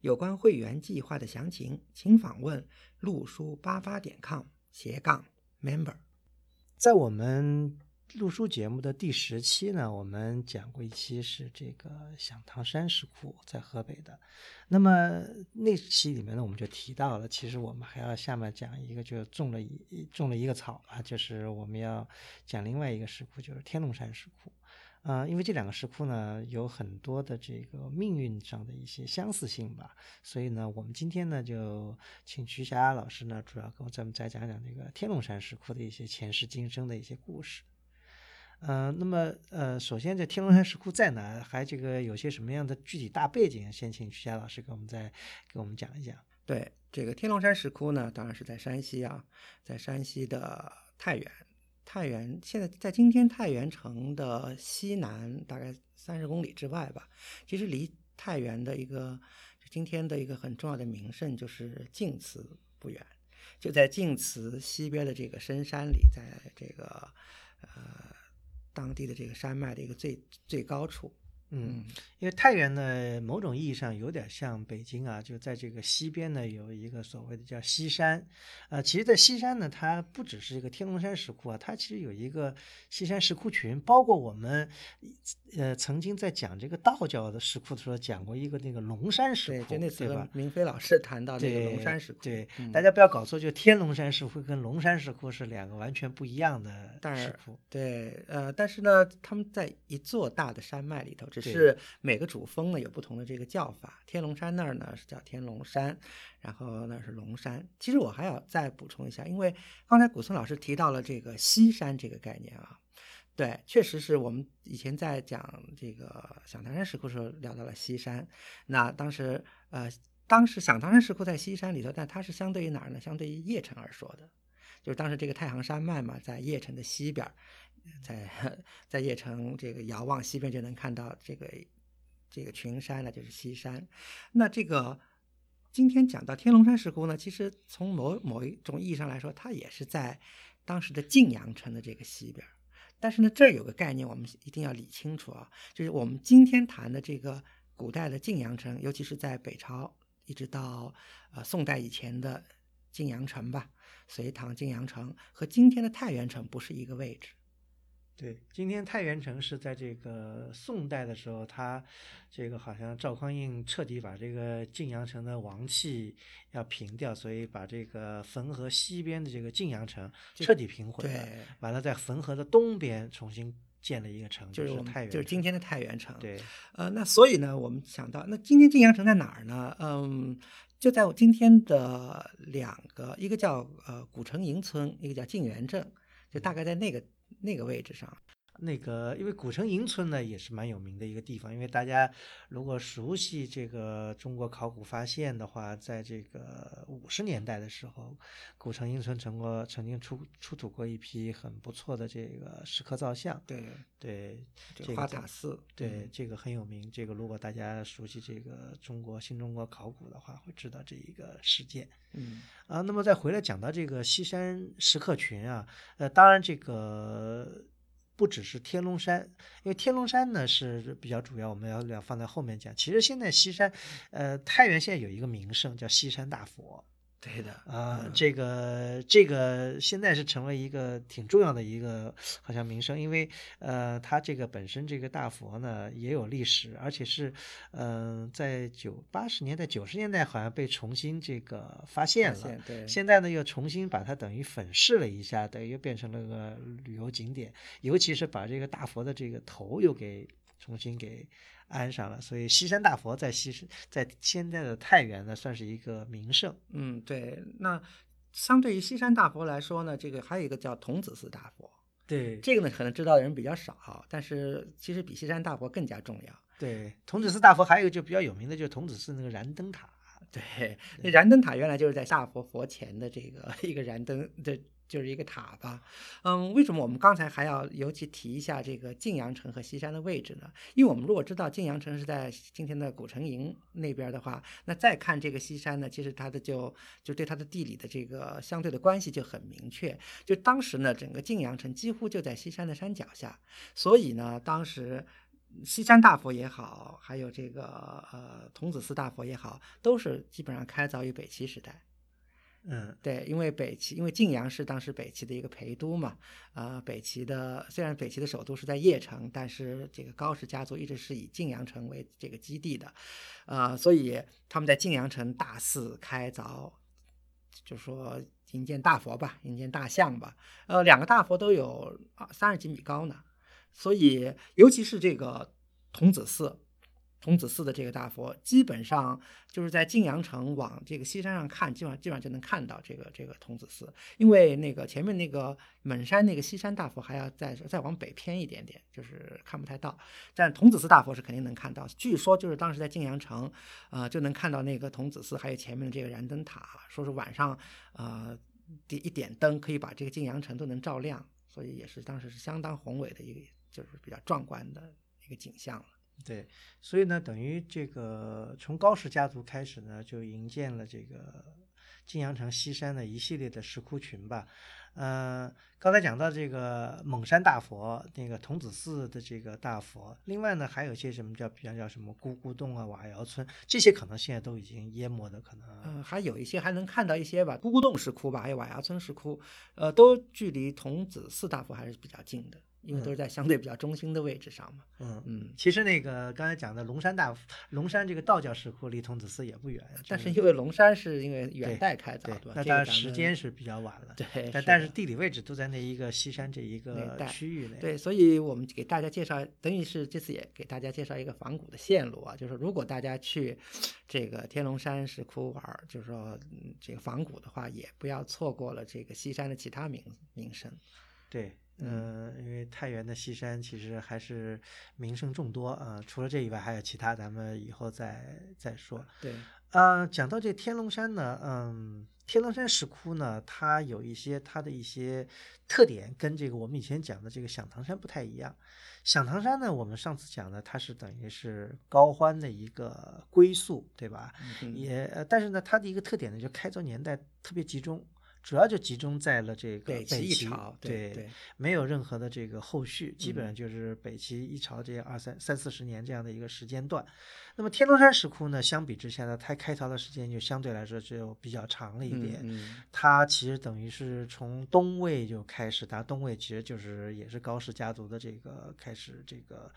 有关会员计划的详情，请访问路书八八点 com 斜杠 member。在我们录书节目的第十期呢，我们讲过一期是这个响堂山石窟在河北的。那么那期里面呢，我们就提到了，其实我们还要下面讲一个，就种了一种了一个草啊，就是我们要讲另外一个石窟，就是天龙山石窟。啊，因为这两个石窟呢有很多的这个命运上的一些相似性吧，所以呢，我们今天呢就请徐霞老师呢，主要跟咱们再讲讲这个天龙山石窟的一些前世今生的一些故事。呃，那么呃，首先这天龙山石窟在哪，还这个有些什么样的具体大背景，先请徐霞老师给我们再给我们讲一讲。对，这个天龙山石窟呢，当然是在山西啊，在山西的太原。太原现在在今天太原城的西南大概三十公里之外吧。其实离太原的一个今天的一个很重要的名胜就是晋祠不远，就在晋祠西边的这个深山里，在这个呃当地的这个山脉的一个最最高处。嗯，因为太原呢，某种意义上有点像北京啊，就在这个西边呢，有一个所谓的叫西山，呃，其实，在西山呢，它不只是一个天龙山石窟啊，它其实有一个西山石窟群，包括我们，呃，曾经在讲这个道教的石窟的时候，讲过一个那个龙山石窟，对，就那次明飞老师谈到？那个龙山石窟，对，大家不要搞错，就天龙山石窟跟龙山石窟是两个完全不一样的石窟，对，呃，但是呢，他们在一座大的山脉里头。是每个主峰呢有不同的这个叫法，天龙山那儿呢是叫天龙山，然后那是龙山。其实我还要再补充一下，因为刚才古村老师提到了这个西山这个概念啊，对，确实是我们以前在讲这个响堂山石窟时候聊到了西山。那当时呃，当时响堂山石窟在西山里头，但它是相对于哪儿呢？相对于邺城而说的，就是当时这个太行山脉嘛，在邺城的西边。在 在邺城这个遥望西边就能看到这个这个群山了，就是西山。那这个今天讲到天龙山石窟呢，其实从某某一种意义上来说，它也是在当时的晋阳城的这个西边。但是呢，这儿有个概念，我们一定要理清楚啊，就是我们今天谈的这个古代的晋阳城，尤其是在北朝一直到呃宋代以前的晋阳城吧，隋唐晋阳城和今天的太原城不是一个位置。对，今天太原城是在这个宋代的时候，他这个好像赵匡胤彻底把这个晋阳城的王气要平掉，所以把这个汾河西边的这个晋阳城彻底平毁了。完了，在汾河的东边重新建了一个城，就是太原，就是今天的太原城。对，呃，那所以呢，我们想到，那今天晋阳城在哪儿呢？嗯，就在我今天的两个，一个叫呃古城营村，一个叫晋源镇，就大概在那个。那个位置上，那个因为古城营村呢也是蛮有名的一个地方，因为大家如果熟悉这个中国考古发现的话，在这个五十年代的时候，古城营村曾过曾经出出土过一批很不错的这个石刻造像。对对，这个花塔寺，对这个很有名。这个如果大家熟悉这个中国新中国考古的话，会知道这一个事件。嗯啊，那么再回来讲到这个西山石刻群啊，呃，当然这个不只是天龙山，因为天龙山呢是比较主要，我们要要放在后面讲。其实现在西山，呃，太原县有一个名胜叫西山大佛。对的啊，这个这个现在是成为一个挺重要的一个好像名声，因为呃，它这个本身这个大佛呢也有历史，而且是嗯，在九八十年代九十年代好像被重新这个发现了，对，现在呢又重新把它等于粉饰了一下，等于又变成了个旅游景点，尤其是把这个大佛的这个头又给重新给。安上了，所以西山大佛在西在现在的太原呢，算是一个名胜。嗯，对。那相对于西山大佛来说呢，这个还有一个叫童子寺大佛。对，这个呢可能知道的人比较少，但是其实比西山大佛更加重要。对，童子寺大佛还有一个就比较有名的，就是童子寺那个燃灯塔。对，那燃灯塔原来就是在大佛佛前的这个 一个燃灯的。就是一个塔吧，嗯，为什么我们刚才还要尤其提一下这个晋阳城和西山的位置呢？因为我们如果知道晋阳城是在今天的古城营那边的话，那再看这个西山呢，其实它的就就对它的地理的这个相对的关系就很明确。就当时呢，整个晋阳城几乎就在西山的山脚下，所以呢，当时西山大佛也好，还有这个呃童子寺大佛也好，都是基本上开凿于北齐时代。嗯，对，因为北齐，因为晋阳是当时北齐的一个陪都嘛，啊，北齐的虽然北齐的首都是在邺城，但是这个高氏家族一直是以晋阳城为这个基地的，啊，所以他们在晋阳城大肆开凿，就说营建大佛吧，营建大像吧，呃，两个大佛都有三十几米高呢，所以尤其是这个童子寺。童子寺的这个大佛，基本上就是在晋阳城往这个西山上看，基本上基本上就能看到这个这个童子寺。因为那个前面那个蒙山那个西山大佛还要再再往北偏一点点，就是看不太到。但童子寺大佛是肯定能看到。据说就是当时在晋阳城，呃，就能看到那个童子寺，还有前面的这个燃灯塔，说是晚上呃点一点灯可以把这个晋阳城都能照亮，所以也是当时是相当宏伟的一个，就是比较壮观的一个景象了。对，所以呢，等于这个从高氏家族开始呢，就营建了这个晋阳城西山的一系列的石窟群吧。呃，刚才讲到这个蒙山大佛，那个童子寺的这个大佛，另外呢，还有一些什么叫，比方叫什么咕咕洞啊、瓦窑村，这些可能现在都已经淹没的可能。嗯，还有一些还能看到一些吧，咕咕洞石窟吧，还有瓦窑村石窟，呃，都距离童子寺大佛还是比较近的。因为都是在相对比较中心的位置上嘛。嗯嗯，其实那个刚才讲的龙山大龙山这个道教石窟离童子寺也不远，但是因为龙山是因为元代开凿，那当然时间是比较晚了。对，但但是地理位置都在那一个西山这一个区域内。对，所以我们给大家介绍，等于是这次也给大家介绍一个仿古的线路啊，就是如果大家去这个天龙山石窟玩，就是说这个仿古的话，也不要错过了这个西山的其他名名胜。对。嗯，因为太原的西山其实还是名胜众多啊。除了这以外，还有其他，咱们以后再再说。对，呃，讲到这天龙山呢，嗯，天龙山石窟呢，它有一些它的一些特点，跟这个我们以前讲的这个响堂山不太一样。响堂山呢，我们上次讲的，它是等于是高欢的一个归宿，对吧？也，但是呢，它的一个特点呢，就开凿年代特别集中。主要就集中在了这个北齐一朝，对，没有任何的这个后续，基本上就是北齐一朝这二三三四十年这样的一个时间段。那么天龙山石窟呢，相比之下呢，它开凿的时间就相对来说就比较长了一点。它其实等于是从东魏就开始，它东魏其实就是也是高氏家族的这个开始这个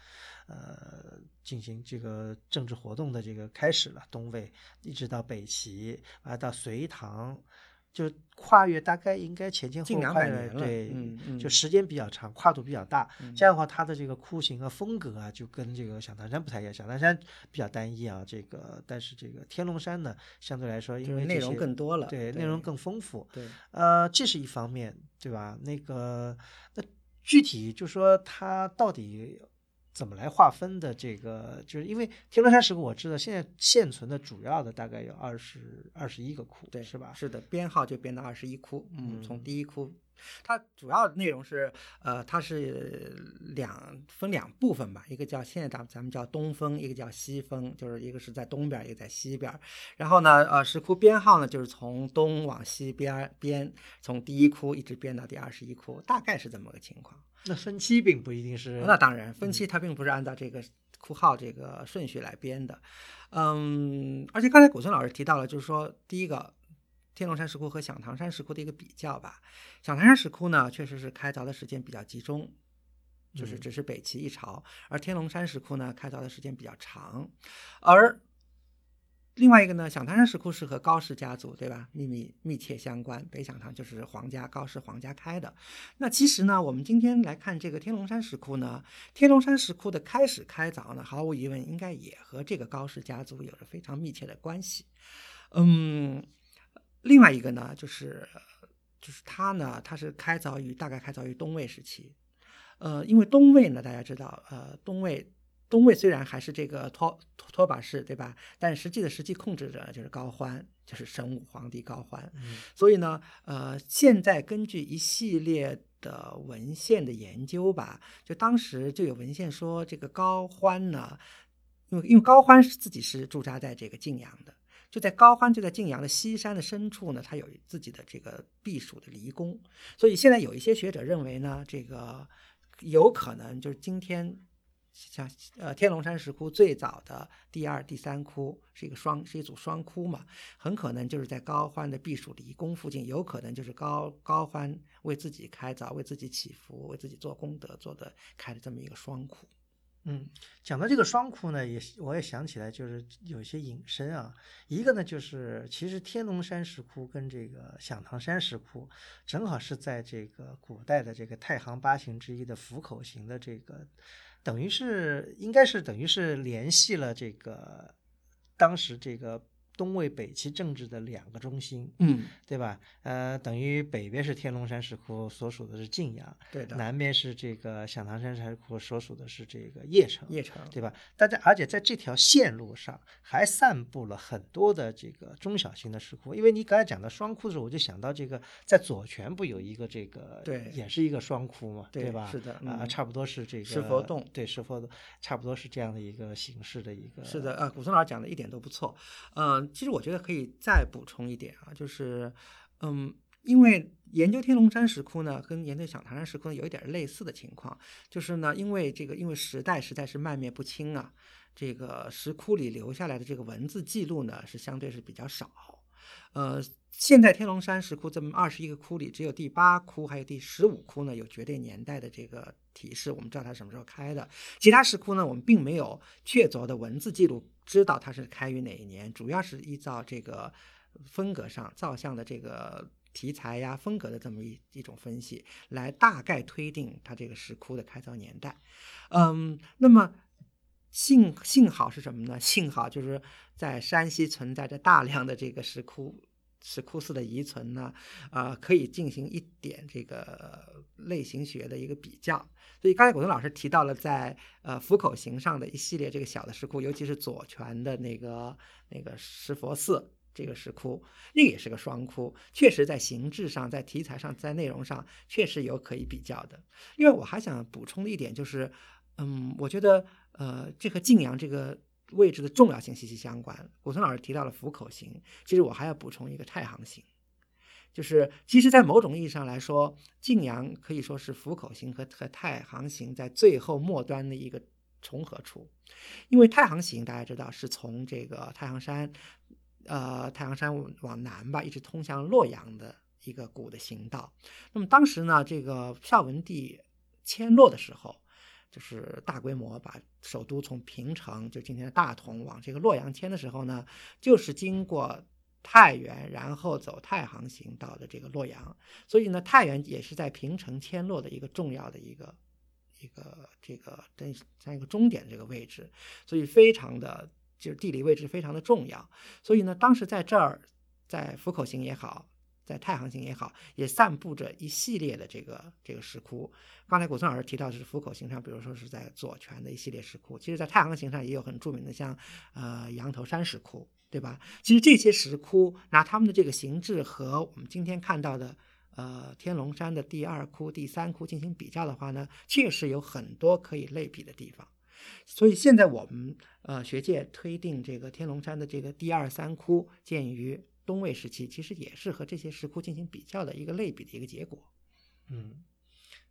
呃进行这个政治活动的这个开始了。东魏一直到北齐，啊到隋唐。就跨越大概应该前前后后跨越对，就时间比较长，跨度比较大。这样的话，它的这个窟形啊、风格啊，就跟这个小唐山不太一样。小唐山比较单一啊，这个但是这个天龙山呢，相对来说因为内容更多了，对内容更丰富。对，呃，这是一方面，对吧？那个那具体就说它到底。怎么来划分的？这个就是因为天龙山石窟，我知道现在现存的主要的大概有二十二十一个窟，对，是吧？是的，编号就编到二十一窟。嗯，从第一窟，它主要内容是，呃，它是两分两部分吧，一个叫现在咱咱们叫东峰，一个叫西峰，就是一个是在东边，一个在西边。然后呢，呃，石窟编号呢，就是从东往西边编，从第一窟一直编到第二十一窟，大概是这么个情况。那分期并不一定是，那当然，分期它并不是按照这个库号这个顺序来编的，嗯，而且刚才古村老师提到了，就是说第一个天龙山石窟和响堂山石窟的一个比较吧，响堂山石窟呢确实是开凿的时间比较集中，就是只是北齐一朝，而天龙山石窟呢开凿的时间比较长，而。另外一个呢，响堂山石窟是和高氏家族，对吧？秘密密切相关。北响堂就是皇家高氏皇家开的。那其实呢，我们今天来看这个天龙山石窟呢，天龙山石窟的开始开凿呢，毫无疑问应该也和这个高氏家族有着非常密切的关系。嗯，另外一个呢，就是就是它呢，它是开凿于大概开凿于东魏时期。呃，因为东魏呢，大家知道，呃，东魏。东魏虽然还是这个托托把式，对吧？但实际的实际控制者就是高欢，就是神武皇帝高欢。所以呢，呃，现在根据一系列的文献的研究吧，就当时就有文献说，这个高欢呢，因为因为高欢是自己是驻扎在这个晋阳的。就在高欢，就在晋阳的西山的深处呢，他有自己的这个避暑的离宫，所以现在有一些学者认为呢，这个有可能就是今天像呃天龙山石窟最早的第二、第三窟是一个双是一组双窟嘛，很可能就是在高欢的避暑离宫附近，有可能就是高高欢为自己开凿、为自己祈福、为自己做功德做的开的这么一个双窟。嗯，讲到这个双窟呢，也我也想起来，就是有些引申啊。一个呢，就是其实天龙山石窟跟这个响堂山石窟，正好是在这个古代的这个太行八形之一的府口型的这个，等于是应该是等于是联系了这个当时这个。东魏北齐政治的两个中心，嗯，对吧？呃，等于北边是天龙山石窟，所属的是晋阳；对的。南边是这个响堂山石窟，所属的是这个邺城。邺城，对吧？大家而且在这条线路上还散布了很多的这个中小型的石窟。因为你刚才讲到双窟的时候，我就想到这个在左权不有一个这个，对，也是一个双窟嘛，对吧？是的，啊，差不多是这个石佛洞，对，石佛洞，差不多是这样的一个形式的一个。是的，啊，古松老师讲的一点都不错。嗯，其实我觉得可以。再补充一点啊，就是，嗯，因为研究天龙山石窟呢，跟研究响堂山石窟有一点类似的情况，就是呢，因为这个，因为时代实在是漫灭不清啊，这个石窟里留下来的这个文字记录呢，是相对是比较少。呃，现在天龙山石窟这么二十一个窟里，只有第八窟还有第十五窟呢有绝对年代的这个提示，我们知道它什么时候开的。其他石窟呢，我们并没有确凿的文字记录，知道它是开于哪一年。主要是依照这个风格上造像的这个题材呀、风格的这么一一种分析，来大概推定它这个石窟的开凿年代。嗯，那么。幸幸好是什么呢？幸好就是在山西存在着大量的这个石窟、石窟寺的遗存呢，啊，可以进行一点这个类型学的一个比较。所以刚才古东老师提到了在呃府口形上的一系列这个小的石窟，尤其是左权的那个那个石佛寺这个石窟，那个也是个双窟，确实在形制上、在题材上、在内容上确实有可以比较的。因为我还想补充的一点就是，嗯，我觉得。呃，这和晋阳这个位置的重要性息息相关。古村老师提到了府口型，其实我还要补充一个太行型，就是其实，在某种意义上来说，晋阳可以说是府口型和和太行型在最后末端的一个重合处。因为太行型大家知道是从这个太行山，呃，太行山往南吧，一直通向洛阳的一个古的行道。那么当时呢，这个孝文帝迁洛的时候。就是大规模把首都从平城，就今天的大同往这个洛阳迁的时候呢，就是经过太原，然后走太行行到的这个洛阳。所以呢，太原也是在平城迁洛的一个重要的一个一个这个这样一个终点这个位置，所以非常的就是地理位置非常的重要。所以呢，当时在这儿，在府口行也好。在太行形也好，也散布着一系列的这个这个石窟。刚才古村老师提到的是府口形上，比如说是在左权的一系列石窟。其实，在太行形上也有很著名的，像呃羊头山石窟，对吧？其实这些石窟拿他们的这个形制和我们今天看到的呃天龙山的第二窟、第三窟进行比较的话呢，确实有很多可以类比的地方。所以现在我们呃学界推定这个天龙山的这个第二三窟建于。东魏时期其实也是和这些石窟进行比较的一个类比的一个结果。嗯，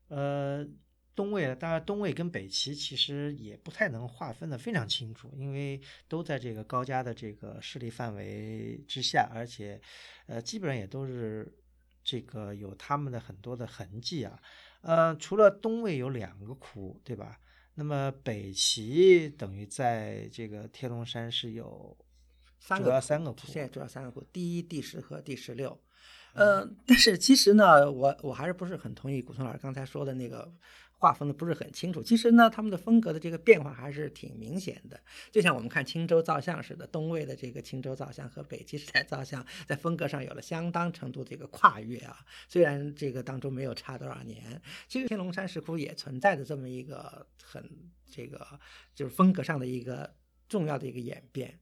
呃，东魏当然东魏跟北齐其实也不太能划分的非常清楚，因为都在这个高家的这个势力范围之下，而且呃基本上也都是这个有他们的很多的痕迹啊。呃，除了东魏有两个窟，对吧？那么北齐等于在这个天龙山是有。三个主要三个窟，现在主要三个窟，第一、第十和第十六。呃，但是其实呢，我我还是不是很同意古村老师刚才说的那个划分的不是很清楚。其实呢，他们的风格的这个变化还是挺明显的。就像我们看青州造像似的，东魏的这个青州造像和北齐时代造像在风格上有了相当程度的一个跨越啊。虽然这个当中没有差多少年，其实天龙山石窟也存在着这么一个很这个就是风格上的一个重要的一个演变。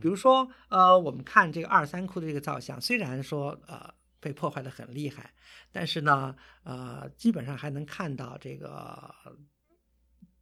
比如说，呃，我们看这个二三窟的这个造像，虽然说呃被破坏的很厉害，但是呢，呃，基本上还能看到这个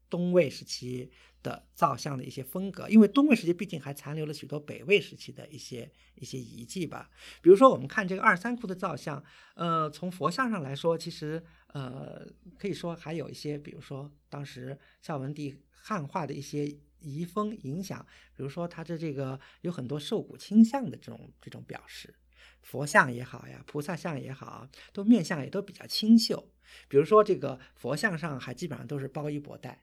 东魏时期的造像的一些风格，因为东魏时期毕竟还残留了许多北魏时期的一些一些遗迹吧。比如说，我们看这个二三窟的造像，呃，从佛像上来说，其实呃可以说还有一些，比如说当时孝文帝汉化的一些。遗风影响，比如说它的这个有很多受古倾向的这种这种表示，佛像也好呀，菩萨像也好，都面相也都比较清秀。比如说这个佛像上还基本上都是包衣博带，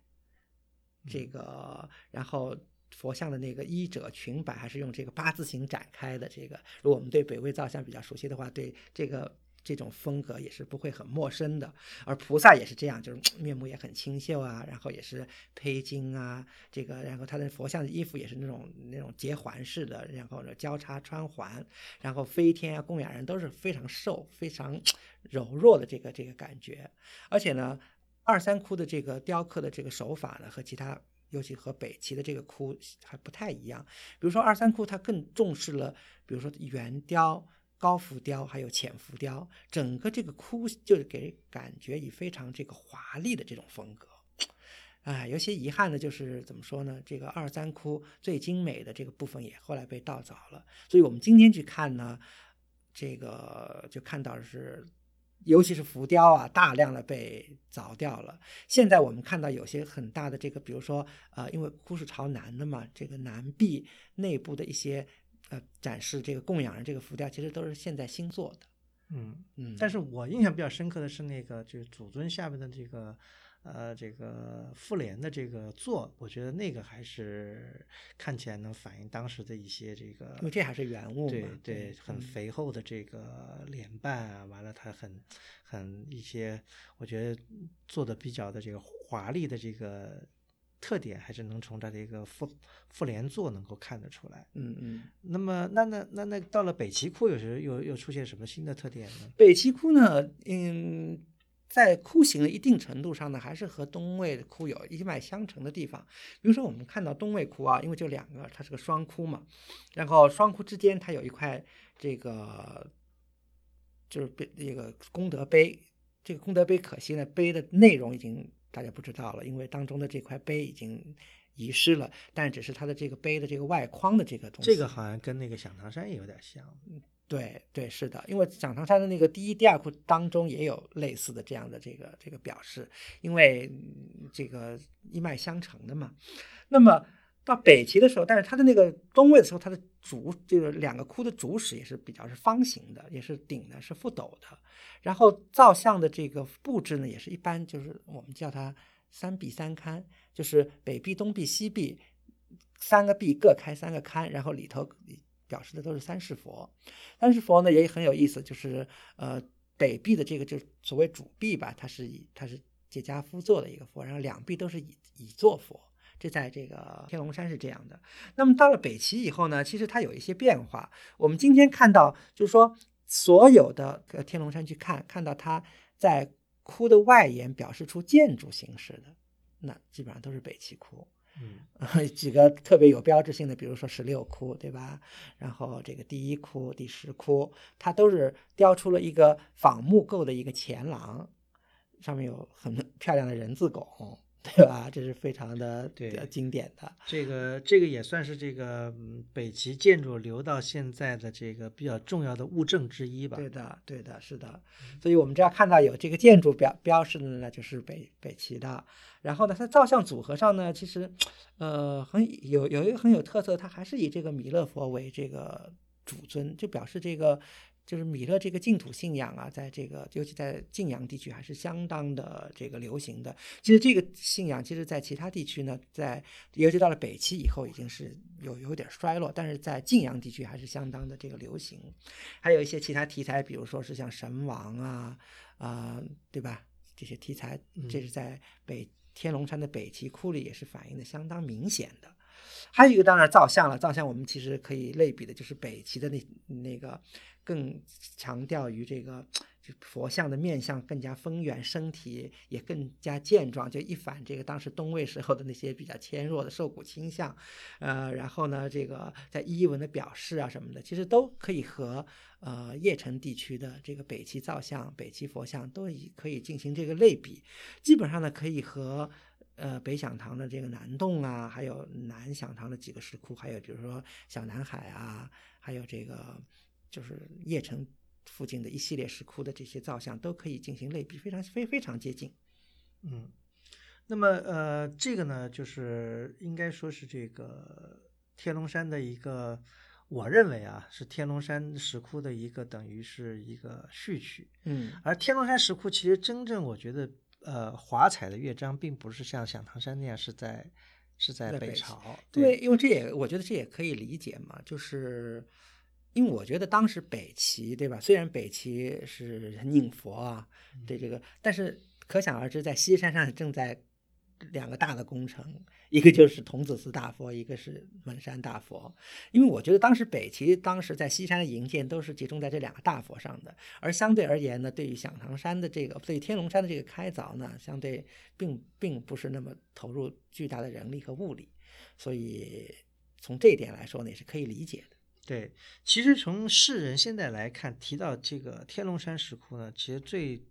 这个然后佛像的那个衣褶裙摆还是用这个八字形展开的。这个如果我们对北魏造像比较熟悉的话，对这个。这种风格也是不会很陌生的，而菩萨也是这样，就是 面目也很清秀啊，然后也是披巾啊，这个，然后他的佛像的衣服也是那种那种结环式的，然后呢交叉穿环，然后飞天啊，供养人都是非常瘦、非常 柔弱的这个这个感觉，而且呢，二三窟的这个雕刻的这个手法呢，和其他，尤其和北齐的这个窟还不太一样，比如说二三窟它更重视了，比如说圆雕。高浮雕还有浅浮雕，整个这个窟就是给人感觉以非常这个华丽的这种风格，哎，有些遗憾的就是怎么说呢？这个二三窟最精美的这个部分也后来被盗凿了，所以我们今天去看呢，这个就看到是，尤其是浮雕啊，大量的被凿掉了。现在我们看到有些很大的这个，比如说呃，因为窟是朝南的嘛，这个南壁内部的一些。呃，展示这个供养人这个浮雕，其实都是现在新做的。嗯嗯。但是我印象比较深刻的是那个，就是祖尊下面的这个，呃，这个复联的这个座，我觉得那个还是看起来能反映当时的一些这个。因为这还是原物对对，很肥厚的这个脸瓣啊，完了它很很一些，我觉得做的比较的这个华丽的这个。特点还是能从它的一个复复联作能够看得出来。嗯嗯。那么，那那那那到了北齐窟，有时又又出现什么新的特点呢？北齐窟呢，嗯，在窟形的一定程度上呢，还是和东魏的窟有一脉相承的地方。比如说，我们看到东魏窟啊，因为就两个，它是个双窟嘛，然后双窟之间它有一块这个就是碑，这个功德碑。这个功德碑可惜呢，碑的内容已经。大家不知道了，因为当中的这块碑已经遗失了，但只是它的这个碑的这个外框的这个东西。这个好像跟那个响堂山也有点像。对对，是的，因为响堂山的那个第一、第二窟当中也有类似的这样的这个这个表示，因为这个一脉相承的嘛。那么到北齐的时候，但是它的那个东魏的时候，它的主这个两个窟的主室也是比较是方形的，也是顶的是覆斗的。然后造像的这个布置呢，也是一般，就是我们叫它三壁三龛，就是北壁、东壁、西壁三个壁各开三个龛，然后里头表示的都是三世佛。三世佛呢也很有意思，就是呃北壁的这个就所谓主壁吧，它是以它是解家夫做的一个佛，然后两壁都是以以座佛。这在这个天龙山是这样的。那么到了北齐以后呢，其实它有一些变化。我们今天看到就是说。所有的天龙山去看，看到它在窟的外沿表示出建筑形式的，那基本上都是北齐窟。嗯，几个特别有标志性的，比如说十六窟，对吧？然后这个第一窟、第十窟，它都是雕出了一个仿木构的一个前廊，上面有很 漂亮的人字拱。对吧？这是非常的对经典的。这个这个也算是这个北齐建筑留到现在的这个比较重要的物证之一吧。对的，对的，是的。所以我们只要看到有这个建筑标标识的呢，就是北北齐的。然后呢，它造像组合上呢，其实呃很有有一个很有特色，它还是以这个弥勒佛为这个主尊，就表示这个。就是米勒这个净土信仰啊，在这个尤其在晋阳地区还是相当的这个流行的。其实这个信仰，其实在其他地区呢，在尤其到了北齐以后，已经是有有点衰落，但是在晋阳地区还是相当的这个流行。还有一些其他题材，比如说是像神王啊，啊，对吧？这些题材，嗯这是在北天龙山的北齐窟里也是反映的相当明显的。还有一个当然造像了，造像我们其实可以类比的就是北齐的那那个更强调于这个就佛像的面相更加丰圆，身体也更加健壮，就一反这个当时东魏时候的那些比较纤弱的瘦骨倾向，呃，然后呢，这个在衣纹的表示啊什么的，其实都可以和呃邺城地区的这个北齐造像、北齐佛像都以可以进行这个类比，基本上呢可以和呃北响堂的这个南洞啊，还有南响堂的几个石窟，还有比如说小南海啊，还有这个就是邺城附近的一系列石窟的这些造像都可以进行类比，非常非非常接近。嗯，那么呃，这个呢，就是应该说是这个天龙山的一个，我认为啊，是天龙山石窟的一个等于是一个序曲。嗯而天龙山石窟其实真正我觉得，呃，华彩的乐章并不是像响堂山那样是在是在北朝，对，因为这也我觉得这也可以理解嘛，就是因为我觉得当时北齐对吧？虽然北齐是 宁佛啊，对这个，但是可想而知，在西山上正在两个大的工程，一个就是童子寺大佛，一个是蒙山大佛。因为我觉得当时北齐当时在西山的营建都是集中在这两个大佛上的，而相对而言呢，对于响堂山的这个，对于天龙山的这个开凿呢，相对并并不是那么投入巨大的人力和物力，所以从这一点来说呢，也是可以理解的。对，其实从世人现在来看，提到这个天龙山石窟呢，其实最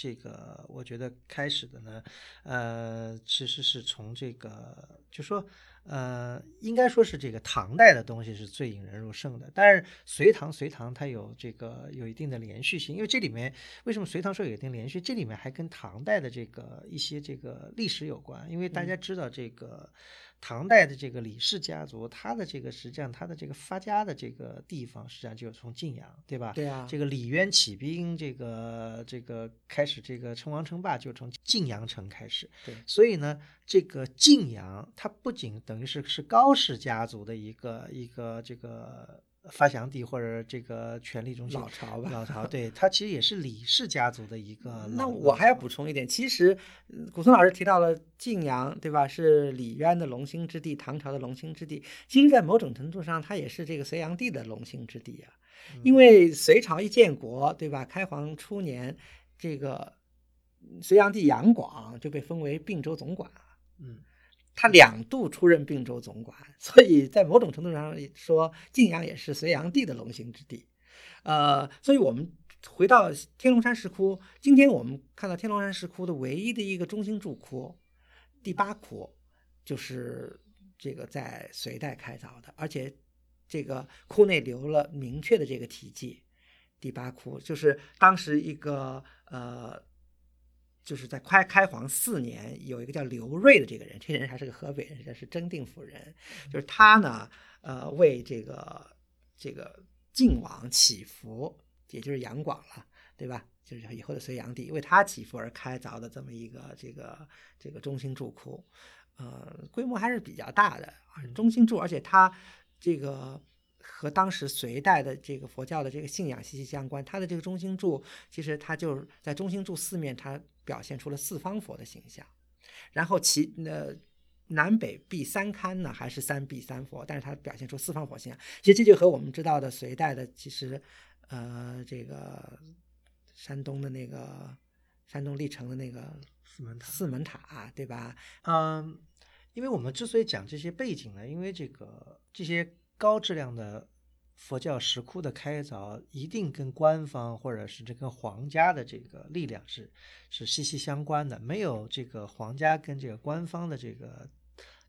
这个我觉得开始的呢，呃，其实是从这个就说。呃，应该说是这个唐代的东西是最引人入胜的，但是隋唐隋唐它有这个有一定的连续性，因为这里面为什么隋唐说有一定连续？这里面还跟唐代的这个一些这个历史有关，因为大家知道这个唐代的这个李氏家族，他的这个实际上他的这个发家的这个地方实际上就是从晋阳，对吧？对啊这个李渊起兵，这个这个开始这个称王称霸就从晋阳城开始。对所以呢，这个晋阳它不仅等于是是高氏家族的一个一个这个发祥地或者这个权力中心，老巢吧老巢，对，它其实也是李氏家族的一个。那我还要补充一点，其实嗯古松老师提到了晋阳，对吧？是李渊的龙兴之地，唐朝的龙兴之地。其实，在某种程度上，它也是这个隋炀帝的龙兴之地啊。因为隋朝一建国，对吧？开皇初年，这个隋炀帝杨广就被封为并州总管了。嗯他两度出任并州总管，所以在某种程度上说，晋阳也是隋炀帝的龙兴之地。呃，所以我们回到天龙山石窟，今天我们看到天龙山石窟的唯一的一个中心柱窟，第八窟，就是这个在隋代开凿的，而且这个窟内留了明确的这个题记。第八窟就是当时一个呃。就是在开开皇四年，有一个叫刘瑞的这个人，这个人还是个河北人，这是真定府人。就是他呢，呃，为这个这个晋王祈福，也就是杨广了，对吧？就是以后的隋炀帝为他祈福而开凿的这么一个这个这个中心柱窟，呃，规模还是比较大的啊，中心柱，而且它这个。和当时隋代的这个佛教的这个信仰息息相关。它的这个中心柱，其实它就是在中心柱四面，它表现出了四方佛的形象。然后其呃南北壁三龛呢，还是三壁三佛，但是它表现出四方佛形象。其实这就和我们知道的隋代的，其实呃这个山东的那个山东历城的那个四门塔四门塔，对吧？嗯，因为我们之所以讲这些背景呢，因为这个这些高质量的佛教石窟的开凿，一定跟官方或者是这个皇家的这个力量是是息息相关的。没有这个皇家跟这个官方的这个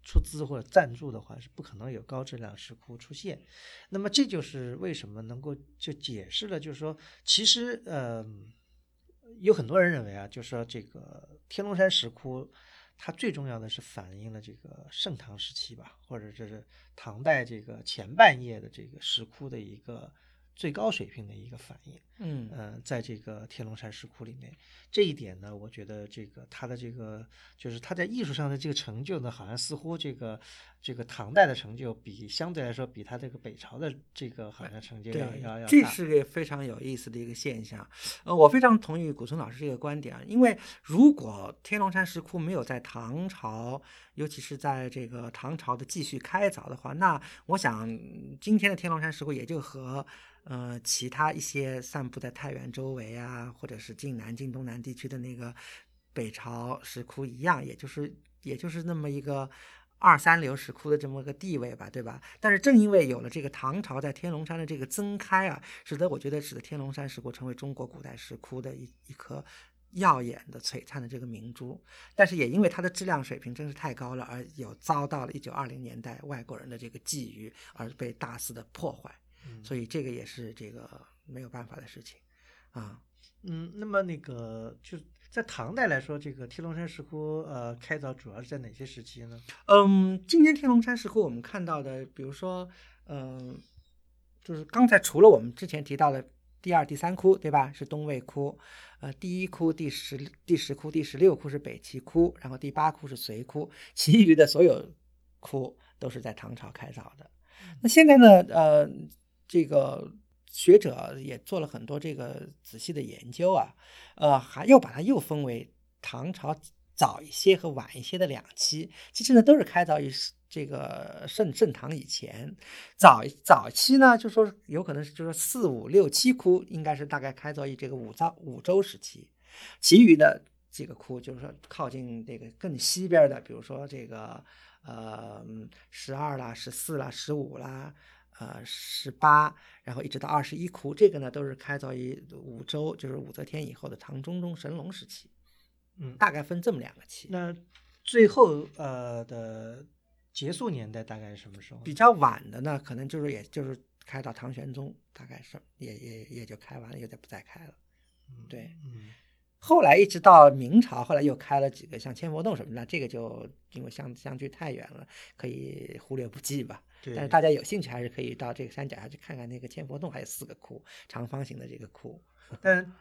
出资或者赞助的话，是不可能有高质量石窟出现。那么这就是为什么能够就解释了，就是说，其实呃，有很多人认为啊，就是说这个天龙山石窟。它最重要的是反映了这个盛唐时期吧，或者这是唐代这个前半叶的这个石窟的一个最高水平的一个反应。嗯呃，在这个天龙山石窟里面，这一点呢，我觉得这个它的这个就是它在艺术上的这个成就呢，好像似乎这个这个唐代的成就比相对来说比他这个北朝的这个好像成就要要要要，这。是个非常有意思的一个现象。呃，我非常同意古村老师这个观点啊，因为如果天龙山石窟没有在唐朝，尤其是在这个唐朝的继续开凿的话，那我想今天的天龙山石窟也就和呃其他一些散布在太原周围啊，或者是晋南、晋东南地区的那个北朝石窟一样，也就是也就是那么一个二三流石窟的这么个地位吧，对吧？但是正因为有了这个唐朝在天龙山的这个增开啊，使得我觉得使得天龙山石窟成为中国古代石窟的一一颗耀眼的璀璨的这个明珠。但是也因为它的质量水平真是太高了，而有遭到了一九二零年代外国人的这个觊觎，而被大肆的破坏。嗯所以这个也是这个没有办法的事情啊。嗯，那么那个就是在唐代来说，这个天龙山石窟呃开凿主要是在哪些时期呢？嗯，今天天龙山石窟我们看到的，比如说，嗯、就是刚才除了我们之前提到的第二、第三窟，对吧？是东魏窟，呃，第一窟、第十、第十窟、第十六窟是北齐窟，然后第八窟是隋窟，其余的所有窟都是在唐朝开凿的。那现在呢，呃，这个学者也做了很多这个仔细的研究啊，呃，还又把它又分为唐朝早一些和晚一些的两期，其实呢都是开凿于这个盛盛唐以前。早早期呢，就说有可能就是四五六七窟，应该是大概开凿于这个武曌武周时期，其余的几个窟就是说靠近这个更西边的，比如说这个呃十二啦、十四啦、十五啦。呃，十八，然后一直到二十一窟，这个呢都是开凿于武周，就是武则天以后的唐中宗神龙时期，嗯，大概分这么两个期。那最后呃的结束年代大概是什么时候？比较晚的呢，可能就是也就是开到唐玄宗，大概是也也也就开完了，也就不再开了。嗯对，嗯后来一直到明朝，后来又开了几个像千佛洞什么的，这个就因为相相距太远了，可以忽略不计吧。但是大家有兴趣还是可以到这个山脚下去看看那个千佛洞，还有四个窟，长方形的这个窟。但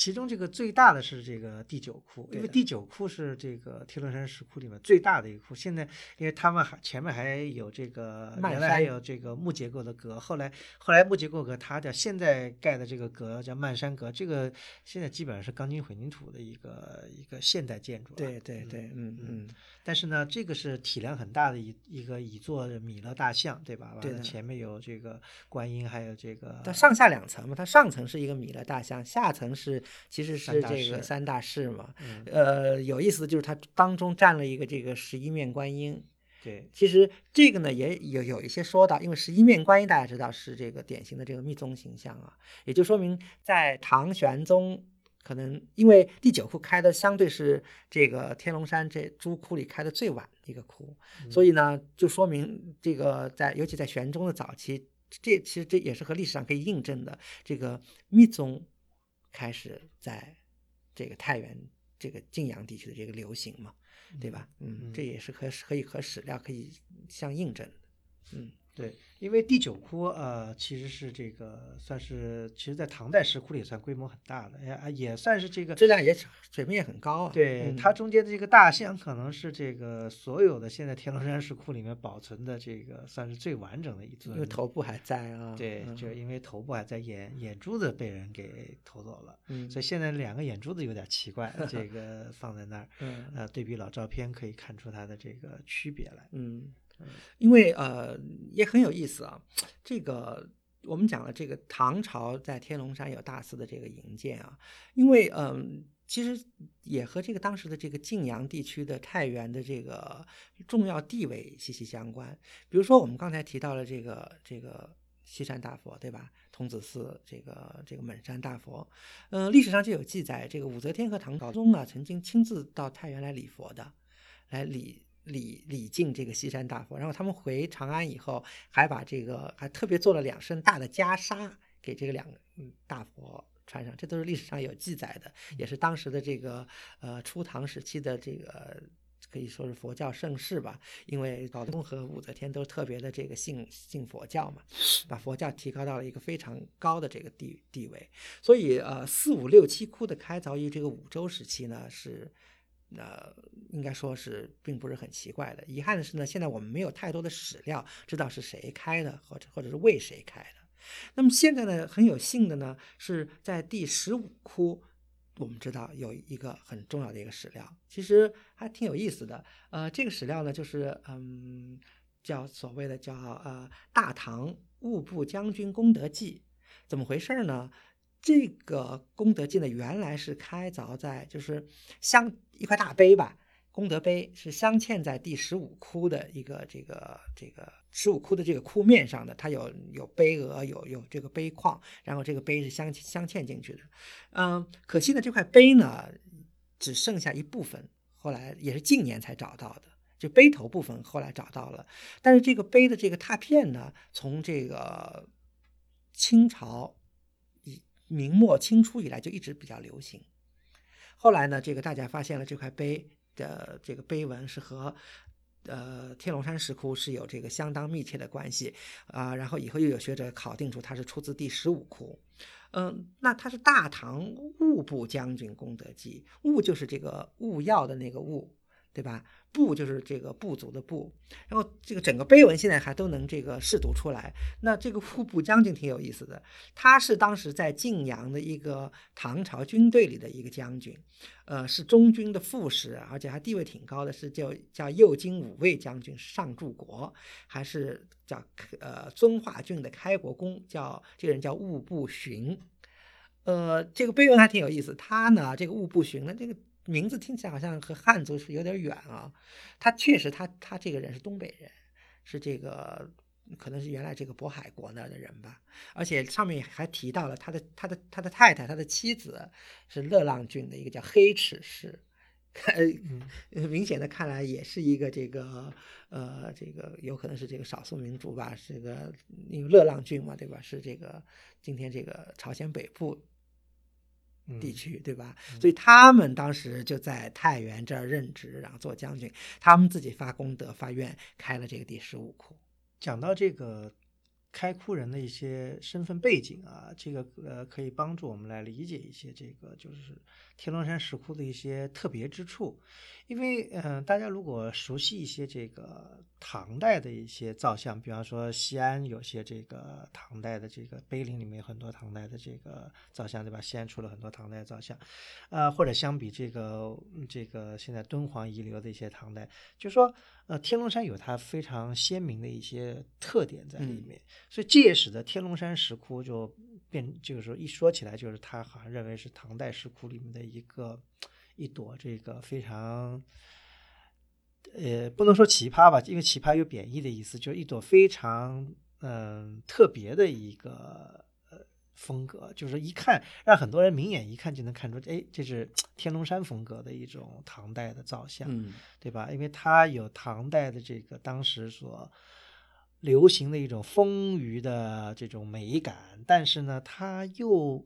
其中这个最大的是这个第九窟，因为第九窟是这个天龙山石窟里面最大的一个窟。现在因为他们还前面还有这个原来还有这个木结构的阁，后来后来木结构阁塌掉，现在盖的这个阁叫漫山阁，这个现在基本上是钢筋混凝土的一个一个现代建筑了。对对对，嗯嗯嗯，但是呢，这个是体量很大的一一个一座米勒大像，对吧？完对的了前面有这个观音，还有这个它上下两层嘛，它上层是一个米勒大像，下层是其实是这个三大士嘛。嗯，呃，有意思的就是它当中占了一个这个十一面观音。对，其实这个呢也有有一些说到，因为十一面观音大家知道是这个典型的这个密宗形象啊，也就说明在唐玄宗可能因为第九窟开的相对是这个天龙山这诸窟里开的最晚的一个窟，所以呢就说明这个在尤其在玄宗的早期，这其实这也是和历史上可以印证的，这个密宗开始在这个太原这个晋阳地区的这个流行嘛。对吧？嗯，嗯这也是可可以和史料可以相印证的。嗯，对，因为第九窟呃，其实是这个算是，其实在唐代石窟里算规模很大的，也也算是这个。质量也水平也很高啊。对，嗯它中间的这个大象可能是这个所有的现在天龙山石窟里面保存的这个算是最完整的一尊。因为头部还在啊。对，嗯就因为头部还在，眼眼珠子被人给偷走了，嗯，所以现在两个眼珠子有点奇怪，这个放在那儿，嗯呃，对比老照片可以看出它的这个区别来。嗯，因为呃也很有意思啊，这个。我们讲了这个唐朝在天龙山有大肆的这个营建啊，因为嗯，其实也和这个当时的这个晋阳地区的太原的这个重要地位息息相关。比如说我们刚才提到了这个这个西山大佛，对吧？童子寺这个这个满山大佛，呃，历史上就有记载，这个武则天和唐高宗啊曾经亲自到太原来礼佛的，来礼。礼礼敬这个西山大佛，然后他们回长安以后，还把这个还特别做了两身大的袈裟给这个两个大佛穿上，这都是历史上有记载的，也是当时的这个呃初唐时期的这个可以说是佛教盛世吧，因为高宗和武则天都特别的这个信信佛教嘛，把佛教提高到了一个非常高的这个地地位。所以呃，四五六七窟的开凿于这个武周时期呢，是呃应该说是并不是很奇怪的。遗憾的是呢，现在我们没有太多的史料知道是谁开的，或者或者是为谁开的。那么现在呢，很有幸的呢，是在第十五窟。我们知道有一个很重要的一个史料，其实还挺有意思的。呃，这个史料呢，就是嗯，叫所谓的叫呃《大唐务部将军功德记》。怎么回事呢？这个功德记呢，原来是开凿在就是镶一块大碑吧。功德碑是镶嵌在第十五窟的一个这个这个十五窟的这个窟面上的，它有有碑额，有有这个碑框，然后这个碑是镶镶嵌进去的。嗯，可惜呢，这块碑呢只剩下一部分，后来也是近年才找到的，就碑头部分后来找到了，但是这个碑的这个拓片呢，从这个清朝明末清初以来就一直比较流行。后来呢，这个大家发现了这块碑。的这个碑文是和呃天龙山石窟是有这个相当密切的关系啊，然后以后又有学者考定出它是出自第十五窟，嗯，那它是大唐务部将军功德记，务就是这个务要的那个务，对吧？部就是这个部族的部，然后这个整个碑文现在还都能这个试读出来。那这个户部将军挺有意思的，他是当时在晋阳的一个唐朝军队里的一个将军，呃，是中军的副使，而且还地位挺高的，是叫叫右京五卫将军，上柱国，还是叫呃遵化郡的开国公，叫这个人叫务部寻。呃，这个碑文还挺有意思，他呢，这个务部寻呢，这个。名字听起来好像和汉族是有点远啊，他确实，他他这个人是东北人，是这个可能是原来这个渤海国那儿的人吧，而且上面还提到了他的他的他的太太，他的妻子是乐浪郡的一个叫黑齿氏，明显的看来也是一个这个呃这个有可能是这个少数民族吧，这个因为乐浪郡嘛，对吧？是这个今天这个朝鲜北部。地区对吧？所以他们当时就在太原这儿任职，然后做将军。他们自己发功德发愿，开了这个第十五窟。讲到这个开窟人的一些身份背景啊，这个呃可以帮助我们来理解一些这个就是天龙山石窟的一些特别之处。因为嗯，大家如果熟悉一些这个。唐代的一些造像，比方说西安有些这个唐代的这个碑林里面有很多唐代的这个造像，对吧？西安出了很多唐代造像，呃，或者相比这个这个现在敦煌遗留的一些唐代，就说呃天龙山有它非常鲜明的一些特点在里面，所以这也使得天龙山石窟就变，就是说一说起来，就是他好像认为是唐代石窟里面的一个一朵这个非常。呃，不能说奇葩吧，因为奇葩有贬义的意思，就是一朵非常嗯特别的一个呃风格，就是一看让很多人明眼一看就能看出，哎，这是 天龙山风格的一种唐代的造像，对吧？因为它有唐代的这个当时所流行的一种丰腴的这种美感，但是呢，它又。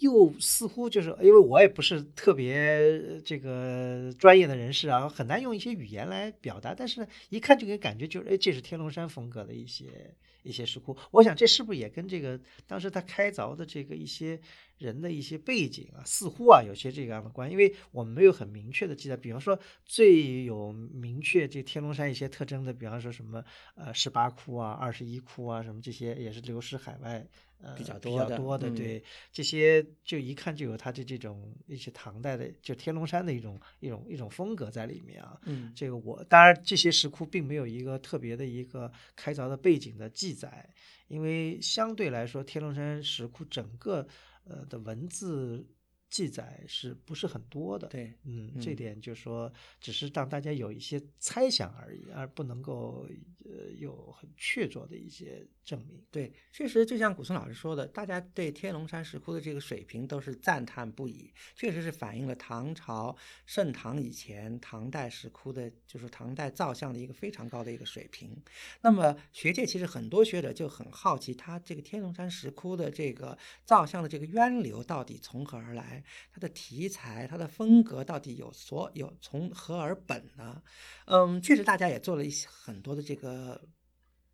又似乎就是因为我也不是特别这个专业的人士啊，很难用一些语言来表达。但是呢，一看就给感觉就是，哎，这是天龙山风格的一些一些石窟。我想这是不是也跟这个当时他开凿的这个一些人的一些背景啊，似乎啊有些这样的关。因为我们没有很明确的记载，比方说最有明确这天龙山一些特征的，比方说什么呃十八窟啊、二十一窟啊什么这些，也是流失海外。呃，比较多的，对这些就一看就有他的这种一些唐代的，就天龙山的一种一种一种风格在里面啊。嗯，这个我当然这些石窟并没有一个特别的一个开凿的背景的记载，因为相对来说天龙山石窟整个呃的文字。记载是不是很多的？对，嗯，这点就是说，只是让大家有一些猜想而已，而不能够呃有很确凿的一些证明。对，确实就像古松老师说的，大家对天龙山石窟的这个水平都是赞叹不已，确实是反映了唐朝盛唐以前唐代石窟的，就是唐代造像的一个非常高的一个水平。那么学界其实很多学者就很好奇，他这个天龙山石窟的这个造像的这个渊流到底从何而来？它的题材、它的风格到底有所有从何而本呢？嗯，确实大家也做了一些很多的这个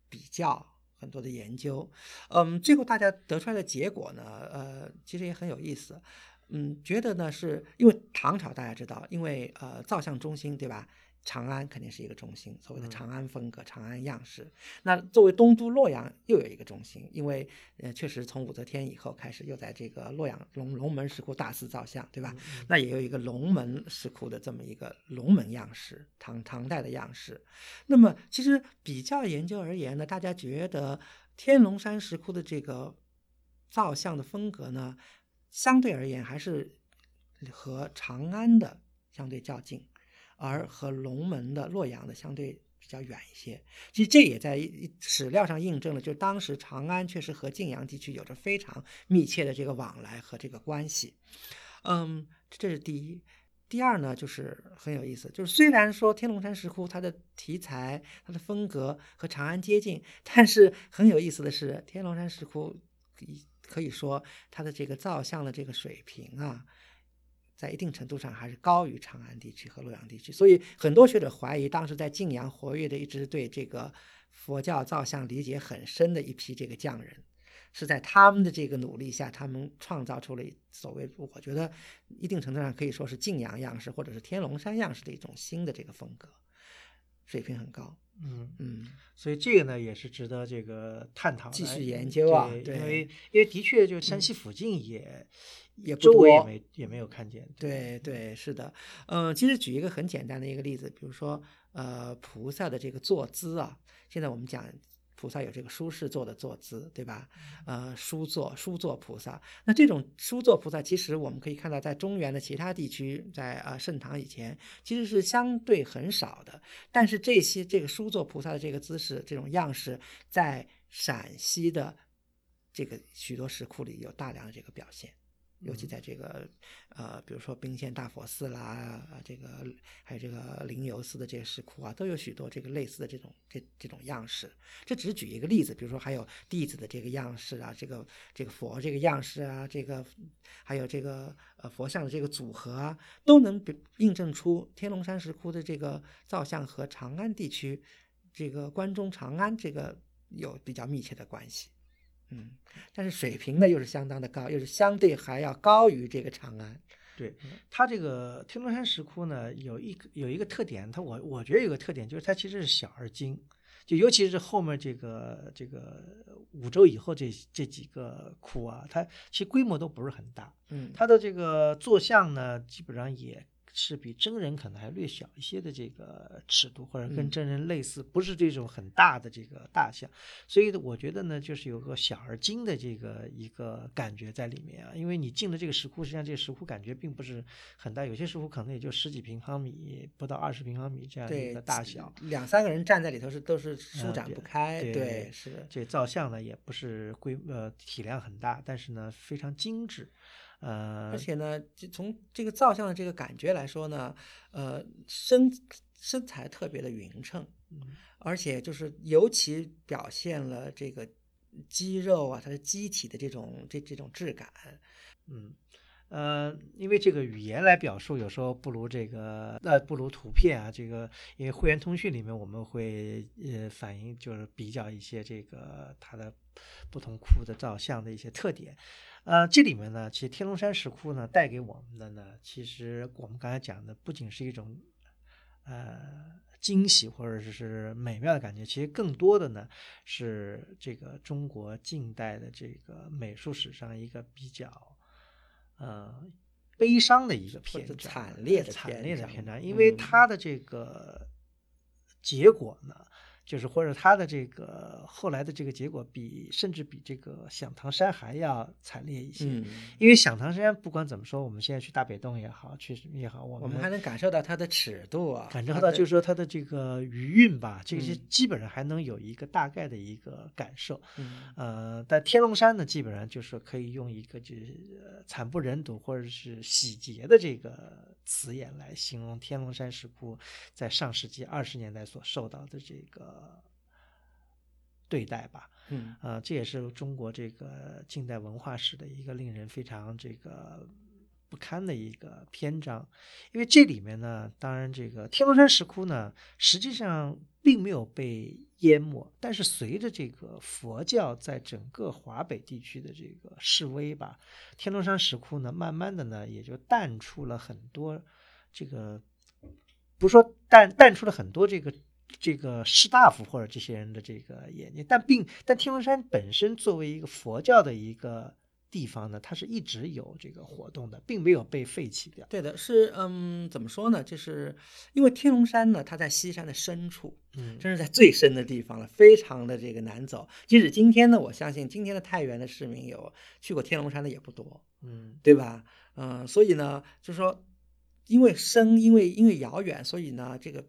比较。很多的研究，嗯，最后大家得出来的结果呢，呃，其实也很有意思，嗯，觉得呢是因为唐朝大家知道，因为呃造像中心对吧？长安肯定是一个中心，所谓的长安风格、长安样式。那作为东都洛阳又有一个中心，因为呃确实从武则天以后开始，又在这个洛阳龙龙门石窟大肆造像，对吧？那也有一个龙门石窟的这么一个龙门样式，唐唐代的样式。那么其实比较研究而言呢，大家觉得天龙山石窟的这个造像的风格呢，相对而言还是和长安的相对较近。而和龙门的洛阳的相对比较远一些，其实这也在史料上印证了，就当时长安确实和晋阳地区有着非常密切的这个往来和这个关系。嗯，这是第一。第二呢，就是很有意思，就是虽然说天龙山石窟它的题材、它的风格和长安接近，但是很有意思的是，天龙山石窟可以说它的这个造像的这个水平啊。在一定程度上还是高于长安地区和洛阳地区，所以很多学者怀疑，当时在晋阳活跃的一直对这个佛教造像理解很深的一批这个匠人，是在他们的这个努力下，他们创造出了所谓我觉得一定程度上可以说是晋阳样式或者是天龙山样式的一种新的这个风格，水平很高。嗯嗯，所以这个呢也是值得这个探讨、继续研究啊。对，因为因为的确就山西附近也。也周围也没也没有看见。对对，是的。嗯，其实举一个很简单的一个例子，比如说，呃，菩萨的这个坐姿啊，现在我们讲菩萨有这个舒适坐的坐姿，对吧？呃，书坐书坐菩萨，那这种书坐菩萨，其实我们可以看到，在中原的其他地区，在呃盛唐以前，其实是相对很少的。但是这些这个书坐菩萨的这个姿势、这种样式，在陕西的这个许多石窟里有大量的这个表现。尤其在这个，呃，比如说宾县大佛寺啦，这个还有这个灵游寺的这些石窟啊，都有许多这个类似的这种这这种样式。这只是举一个例子，比如说还有弟子的这个样式啊，这个这个佛这个样式啊，这个还有这个呃佛像的这个组合啊，都能印证出天龙山石窟的这个造像和长安地区这个关中长安这个有比较密切的关系。嗯，但是水平呢又是相当的高，又是相对还要高于这个长安。对它这个天龙山石窟呢，有一个有一个特点，它我我觉得有个特点就是它其实是小而精，就尤其是后面这个这个五周以后这这几个窟啊，它其实规模都不是很大。嗯，它的这个坐像呢，基本上也。是比真人可能还略小一些的这个尺度，或者跟真人类似，不是这种很大的这个大象，所以我觉得呢，就是有个小而精的这个一个感觉在里面啊。因为你进了这个石窟，实际上这个石窟感觉并不是很大，有些石窟可能也就十几平方米，不到二十平方米这样的一个大小，两三个人站在里头是都是舒展不开。对，是这造像呢也不是规呃体量很大，但是呢非常精致。呃，而且呢，就从这个造像的这个感觉来说呢，呃，身身材特别的匀称，而且就是尤其表现了这个肌肉啊，它的机体的这种这这种质感，嗯，呃，因为这个语言来表述有时候不如这个呃不如图片啊，这个因为会员通讯里面我们会呃反映就是比较一些这个它的不同窟的造像的一些特点。呃，这里面呢，其实天龙山石窟呢带给我们的呢，其实我们刚才讲的不仅是一种呃惊喜或者是美妙的感觉，其实更多的呢是这个中国近代的这个美术史上一个比较呃悲伤的一个篇章，惨烈的惨烈的篇章，因为它的这个结果呢。就是或者他的这个后来的这个结果比甚至比这个响堂山还要惨烈一些，因为响堂山不管怎么说，我们现在去大北洞也好，去什么也好，我们我们还能感受到它的尺度啊，感受到就是说它的这个余韵吧，这些基本上还能有一个大概的一个感受。呃，但天龙山呢，基本上就是可以用一个就是惨不忍睹或者是洗劫的这个词眼来形容天龙山石窟在上世纪二十年代所受到的这个。呃，对待吧，嗯，这也是中国这个近代文化史的一个令人非常这个不堪的一个篇章，因为这里面呢，当然这个天龙山石窟呢，实际上并没有被淹没，但是随着这个佛教在整个华北地区的这个示威吧，天龙山石窟呢，慢慢的呢，也就淡出了很多这个，不说淡淡出了很多这个。这个士大夫或者这些人的这个眼睛，但并但天龙山本身作为一个佛教的一个地方呢，它是一直有这个活动的，并没有被废弃掉。对的，是嗯，怎么说呢？就是因为天龙山呢，它在西山的深处，嗯，真是在最深的地方了，非常的这个难走。即使今天呢，我相信今天的太原的市民有去过天龙山的也不多，嗯，对吧？嗯，所以呢，就是说。因为深，因为因为遥远，所以呢，这个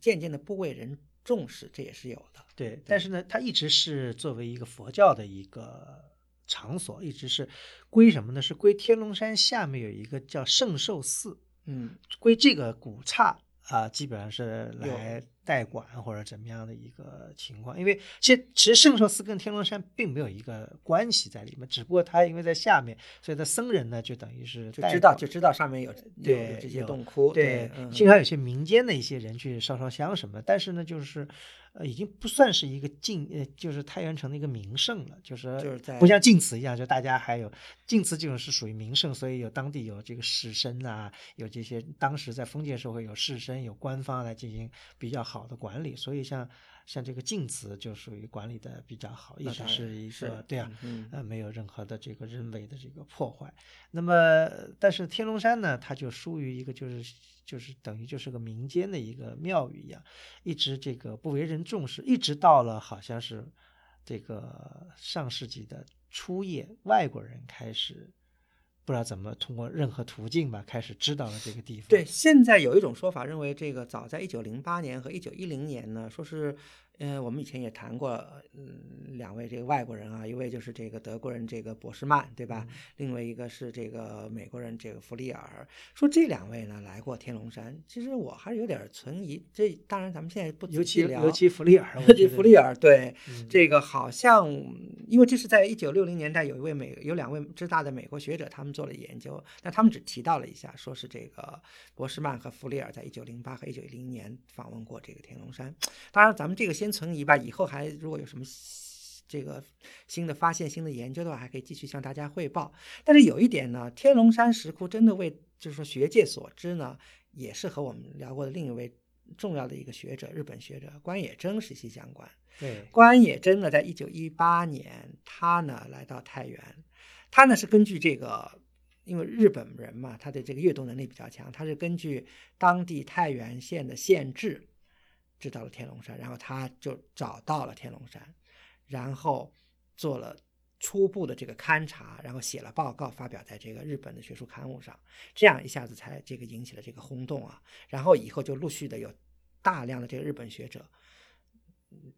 渐渐的不为人重视，这也是有的。对，但是呢，它一直是作为一个佛教的一个场所，一直是归什么呢？是归天龙山下面有一个叫圣寿寺，嗯，归这个古刹啊，基本上是来。代管或者怎么样的一个情况，因为其实其实圣寿寺跟天龙山并没有一个关系在里面，只不过它因为在下面，所以他僧人呢就等于是就知道就知道上面有对这些洞窟，对，经常有些民间的一些人去烧烧香什么，但是呢就是。呃，已经不算是一个晋呃，就是太原城的一个名胜了，就是就是在不像晋祠一样，就大家还有晋祠这种是属于名胜，所以有当地有这个士绅啊，有这些当时在封建社会有士绅有官方来进行比较好的管理，所以像像这个晋祠就属于管理的比较好，一直是一个对啊，呃，没有任何的这个人为的这个破坏。那么，但是天龙山呢，它就疏于一个就是。就是等于就是个民间的一个庙宇一样，一直这个不为人重视，一直到了好像是这个上世纪的初叶，外国人开始不知道怎么通过任何途径吧，开始知道了这个地方。对，现在有一种说法认为，这个早在一九零八年和一九一零年呢，说是。嗯，我们以前也谈过，嗯，两位这个外国人啊，一位就是这个德国人这个博士曼，对吧？另外一个是这个美国人这个弗里尔，说这两位呢来过天龙山。其实我还是有点存疑，这当然咱们现在不尤其聊，尤其弗里尔，尤其弗里尔，对这个好像，因为这是在一九六零年代，有一位美有两位知大的美国学者，他们做了研究，但他们只提到了一下，说是这个博士曼和弗里尔在一九零八和一九一零年访问过这个天龙山。当然，咱们这个先。存疑吧，以后还如果有什么这个新的发现、新的研究的话，还可以继续向大家汇报。但是有一点呢，天龙山石窟真的为就是说学界所知呢，也是和我们聊过的另一位重要的一个学者，日本学者关野真息息相关。对，关野真呢，在一九一八年，他呢来到太原，他呢是根据这个，因为日本人嘛，他的这个阅读能力比较强，他是根据当地太原县的县志。知道了天龙山，然后他就找到了天龙山，然后做了初步的这个勘察，然后写了报告，发表在这个日本的学术刊物上，这样一下子才这个引起了这个轰动啊。然后以后就陆续的有大量的这个日本学者，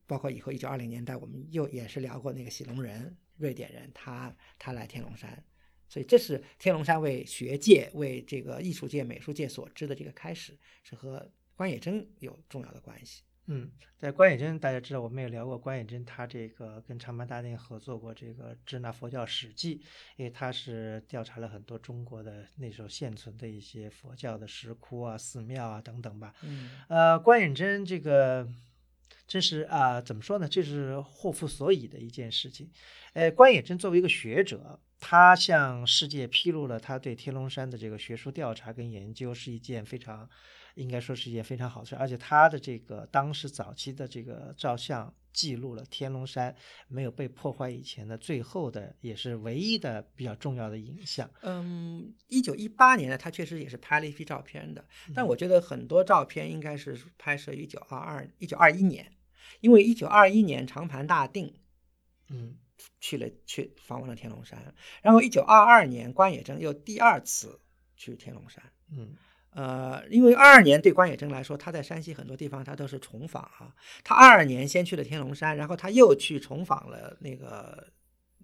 包括以后一九二零年代我们又也是聊过那个喜龙人，瑞典人，他他来天龙山，所以这是天龙山为学界、为这个艺术界、美术界所知的这个开始，是和。关野真有重要的关系。嗯，在关野真，大家知道，我们也聊过关野真，他这个跟长白大殿合作过这个《支那佛教史记》，因为他是调查了很多中国的那时候现存的一些佛教的石窟啊、寺庙啊等等吧。嗯，呃，关野真这个真是啊，怎么说呢？这是祸福所倚的一件事情。呃，关野真作为一个学者，他向世界披露了他对天龙山的这个学术调查跟研究，是一件非常。应该说是一件非常好事，而且他的这个当时早期的这个照相记录了天龙山没有被破坏以前的最后的，也是唯一的比较重要的影像。嗯，一九一八年呢，他确实也是拍了一批照片的，但我觉得很多照片应该是拍摄一九二二、一九二一年，因为一九二一年长盘大定，嗯，去了去访问了天龙山，然后一九二二年关野真又第二次去天龙山，嗯。呃，因为二二年对关野真来说，他在山西很多地方他都是重访啊。他二二年先去了天龙山，然后他又去重访了那个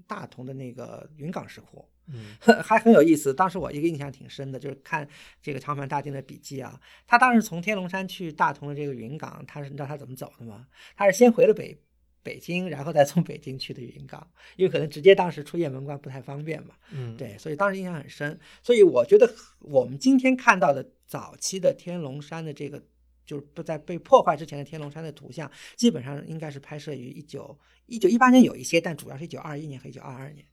大同的那个云冈石窟，嗯，还很有意思。当时我一个印象挺深的，就是看这个长盘大定的笔记啊。他当时从天龙山去大同的这个云冈，他是你知道他怎么走的吗？他是先回了北北京，然后再从北京去的云冈，因为可能直接当时出雁门关不太方便嘛。嗯，对，所以当时印象很深。所以我觉得我们今天看到的早期的天龙山的这个，就是不在被破坏之前的天龙山的图像，基本上应该是拍摄于一九一九一八年有一些，但主要是一九二一年和一九二二年。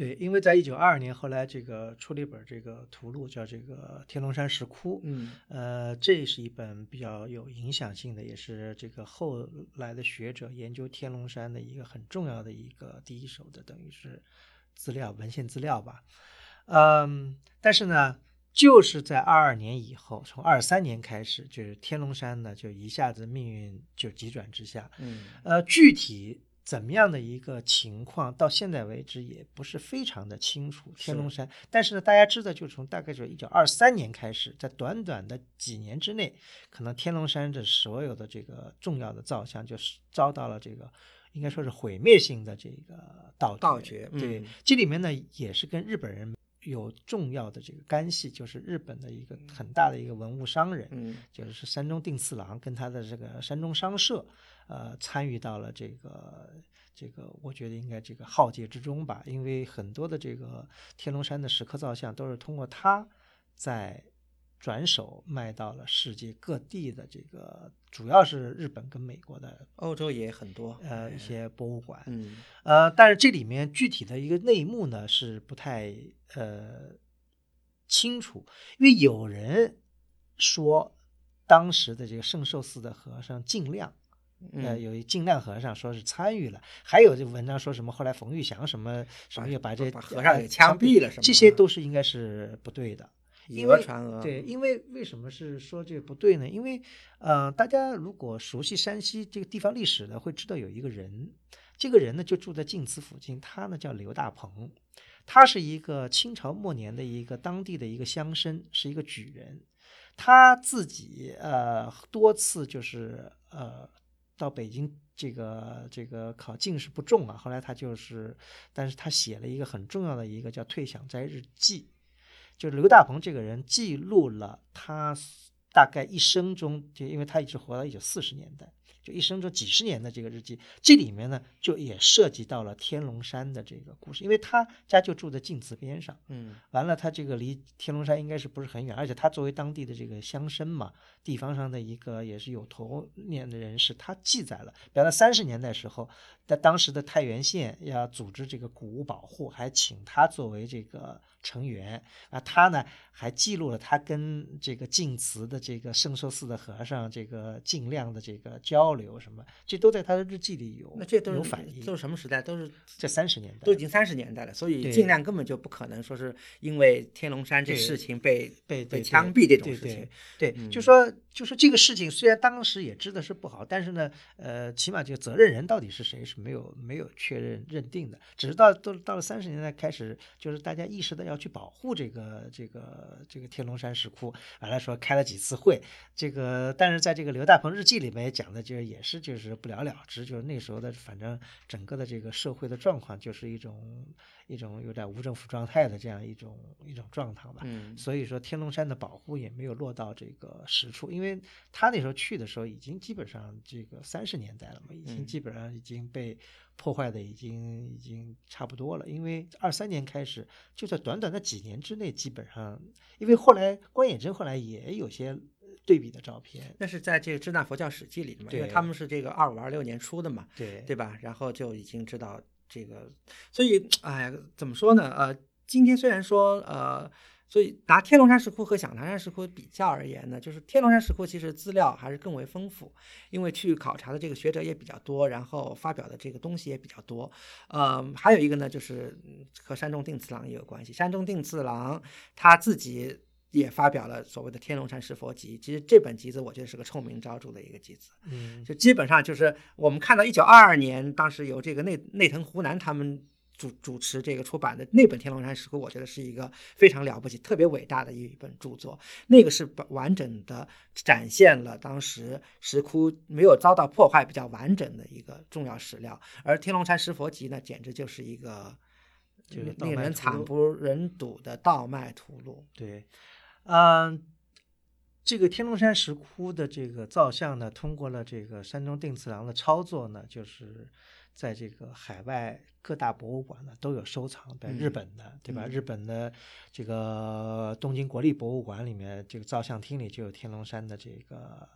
对，因为在一九二二年，后来这个出了一本这个图录，叫这个《天龙山石窟》。嗯呃，这是一本比较有影响性的，也是这个后来的学者研究天龙山的一个很重要的一个第一手的，等于是资料文献资料吧。嗯，但是呢，就是在二二年以后，从二三年开始，就是天龙山呢，就一下子命运就急转直下。嗯呃，具体怎么样的一个情况，到现在为止也不是非常的清楚。天龙山，但是呢，大家知道，就从大概就一九二三年开始，在短短的几年之内，可能天龙山这所有的这个重要的造像，就是遭到了这个应该说是毁灭性的这个盗盗掘对嗯，这里面呢也是跟日本人有重要的这个干系，就是日本的一个很大的一个文物商人，嗯。就是山中定次郎跟他的这个山中商社，呃，参与到了这个这个，我觉得应该这个浩劫之中吧，因为很多的这个天龙山的石刻造像都是通过他在转手卖到了世界各地的这个，主要是日本跟美国的欧洲也很多。呃一些博物馆，嗯呃，但是这里面具体的一个内幕呢是不太呃清楚，因为有人说当时的这个圣寿寺的和尚尽量。呃，嗯有一尽量和尚说是参与了，还有这文章说什么后来冯玉祥什么什么把又把这把和尚呃给枪毙了什么这些都是应该是不对的。以因为讹传讹。对，因为为什么是说这个不对呢？因为呃，大家如果熟悉山西这个地方历史的，会知道有一个人，这个人呢就住在晋祠附近，他呢叫刘大鹏，他是一个清朝末年的一个当地的一个乡绅，是一个举人，他自己呃多次就是呃到北京。这个这个考进士不中啊，后来他就是，但是他写了一个很重要的一个叫《退享斋日记》，就是刘大鹏这个人记录了他大概一生中，就因为他一直活到一九四十年代，就一生中几十年的这个日记，这里面呢就也涉及到了天龙山的这个故事，因为他家就住在晋祠边上，嗯。完了他这个离天龙山应该是不是很远，而且他作为当地的这个乡绅嘛，地方上的一个也是有头面的人士，他记载了，比方在三十年代时候，在当时的太原县要组织这个古物保护，还请他作为这个成员。啊，他呢还记录了他跟这个晋祠的这个圣寿寺的和尚这个尽量的这个交流什么，这都在他的日记里有那这都是有反应都。是什么时代？都是这三十年代都已经三十年代了，所以尽量根本就不可能说是因为天龙山这对事情被被被枪毙这种事情。对，嗯就说就说这个事情，虽然当时也知道是不好，但是呢，呃，起码这个责任人到底是谁是没有没有确认认定的，只是到都到了三十年代开始，就是大家意识到要去保护这个这个这个天龙山石窟，完了说开了几次会，这个但是在这个刘大鹏日记里面也讲的，就是也是就是不了了之，就是那时候的反正整个的这个社会的状况就是一种一种有点无政府状态的这样一种一种状态吧。嗯所以说天龙山的保护也没有落到这个实处，因为他那时候去的时候已经基本上这个三十年代了嘛，已经嗯基本上已经被破坏的已经已经差不多了。因为二三年开始，就在短短的几年之内，基本上，因为后来关野真后来也有些对比的照片，那是在这个《支那佛教史记》里的嘛，因为他们是这个二五二六年出的嘛，对对吧？然后就已经知道这个，所以哎，怎么说呢？呃，今天虽然说呃，所以拿天龙山石窟和响堂山石窟比较而言呢，就是天龙山石窟其实资料还是更为丰富，因为去考察的这个学者也比较多，然后发表的这个东西也比较多。呃，还有一个呢，就是嗯和山中定次郎也有关系。山中定次郎他自己。也发表了所谓的《天龙山石佛集》，其实这本集子我觉得是个臭名昭著的一个集子。嗯，就基本上就是我们看到一九二二年，当时由这个内内藤湖南他们主主持这个出版的那本《天龙山石窟》，我觉得是一个非常了不起、特别伟大的一本著作。那个是把完整的展现了当时石窟没有遭到破坏、比较完整的一个重要史料。而《天龙山石佛集》呢，简直就是一个就是令人惨不忍睹的盗卖图录。对，嗯、这个天龙山石窟的这个造像呢，通过了这个山中定次郎的操作呢，就是在这个海外各大博物馆呢都有收藏，在日本的，对吧？日本的这个东京国立博物馆里面，这个照相厅里就有天龙山的这个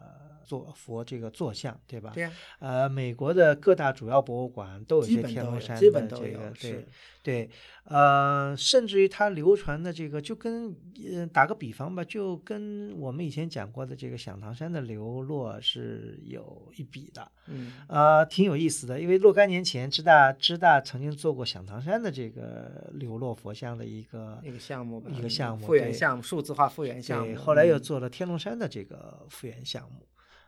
坐佛这个坐像，对吧？对呀，呃，美国的各大主要博物馆都有一些天龙山的基本都这个，有，对对，呃，甚至于它流传的这个，就跟呃打个比方吧，就跟我们以前讲过的这个响堂山的流落是有一比的，嗯呃，挺有意思的。因为若干年前，知大知大曾经做过响堂山的这个流落佛像的一个一个项目吧，一个项目复原对项目，数字化复原项对，目。后来又嗯做了天龙山的这个复原项目。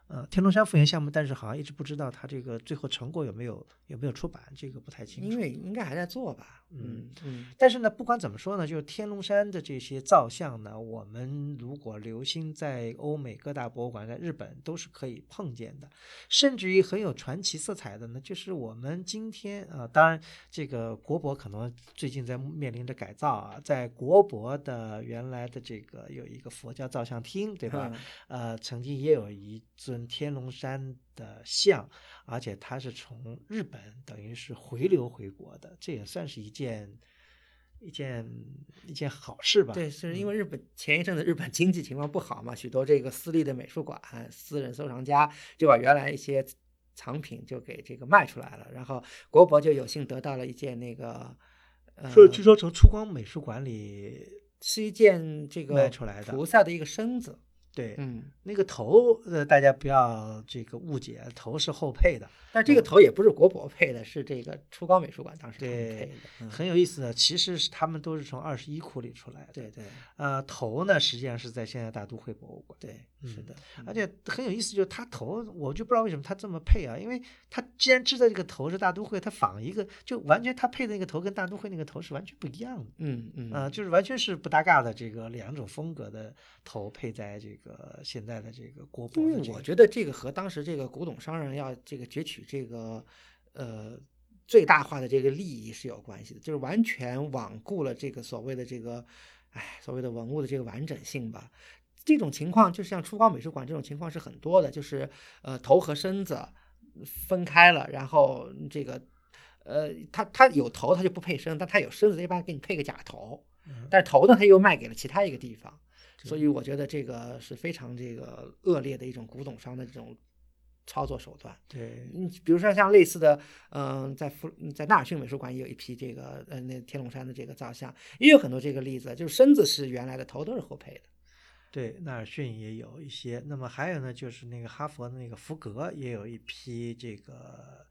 呃，天龙山复原项目，但是好像一直不知道它这个最后成果有没有有没有出版，这个不太清楚。因为应该还在做吧，嗯嗯，但是呢，不管怎么说呢，就是天龙山的这些造像呢，我们如果留心在欧美各大博物馆，在日本都是可以碰见的，甚至于很有传奇色彩的呢，就是我们今天啊、呃当然这个国博可能最近在面临着改造啊，在国博的原来的这个有一个佛教造像厅，对吧？嗯呃，曾经也有一尊天龙山的像，而且它是从日本等于是回流回国的，这也算是一件一件一件好事吧。对，是因为日本前一阵子日本经济情况不好嘛，许多这个私立的美术馆、私人收藏家就把原来一些藏品就给这个卖出来了，然后国博就有幸得到了一件那个，呃，说据说从出光美术馆里，是一件这个卖出来的菩萨的一个身子，对，嗯，那个头呃，大家不要这个误解，头是后配的。但这个头也不是国博配的，是这个初高美术馆当时配对的，嗯，很有意思的，其实是他们都是从二十一库里出来的。对对呃，头呢实际上是在现在大都会博物馆。对，是的，而且很有意思，就是他头，我就不知道为什么他这么配啊，因为他既然知道这个头是大都会，他仿一个，就完全他配的那个头跟大都会那个头是完全不一样的，嗯嗯啊、就是完全是不搭嘎的这个两种风格的头配在这个现在的这个国博因为的这个，我觉得这个和当时这个古董商人要这个攫取这个呃最大化的这个利益是有关系的，就是完全罔顾了这个所谓的这个，哎，所谓的文物的这个完整性吧。这种情况就像初高美术馆这种情况是很多的，就是呃头和身子分开了，然后这个呃它它有头它就不配身，但它有身子一般给你配个假头，嗯但是头呢它又卖给了其他一个地方。所以我觉得这个是非常这个恶劣的一种古董商的这种操作手段。对嗯，比如说像类似的，嗯、在福在纳尔逊美术馆也有一批这个呃那天龙山的这个造像，也有很多这个例子，就是身子是原来的，头都是后配的。对，纳尔逊也有一些，那么还有呢，就是那个哈佛的那个福格也有一批这个。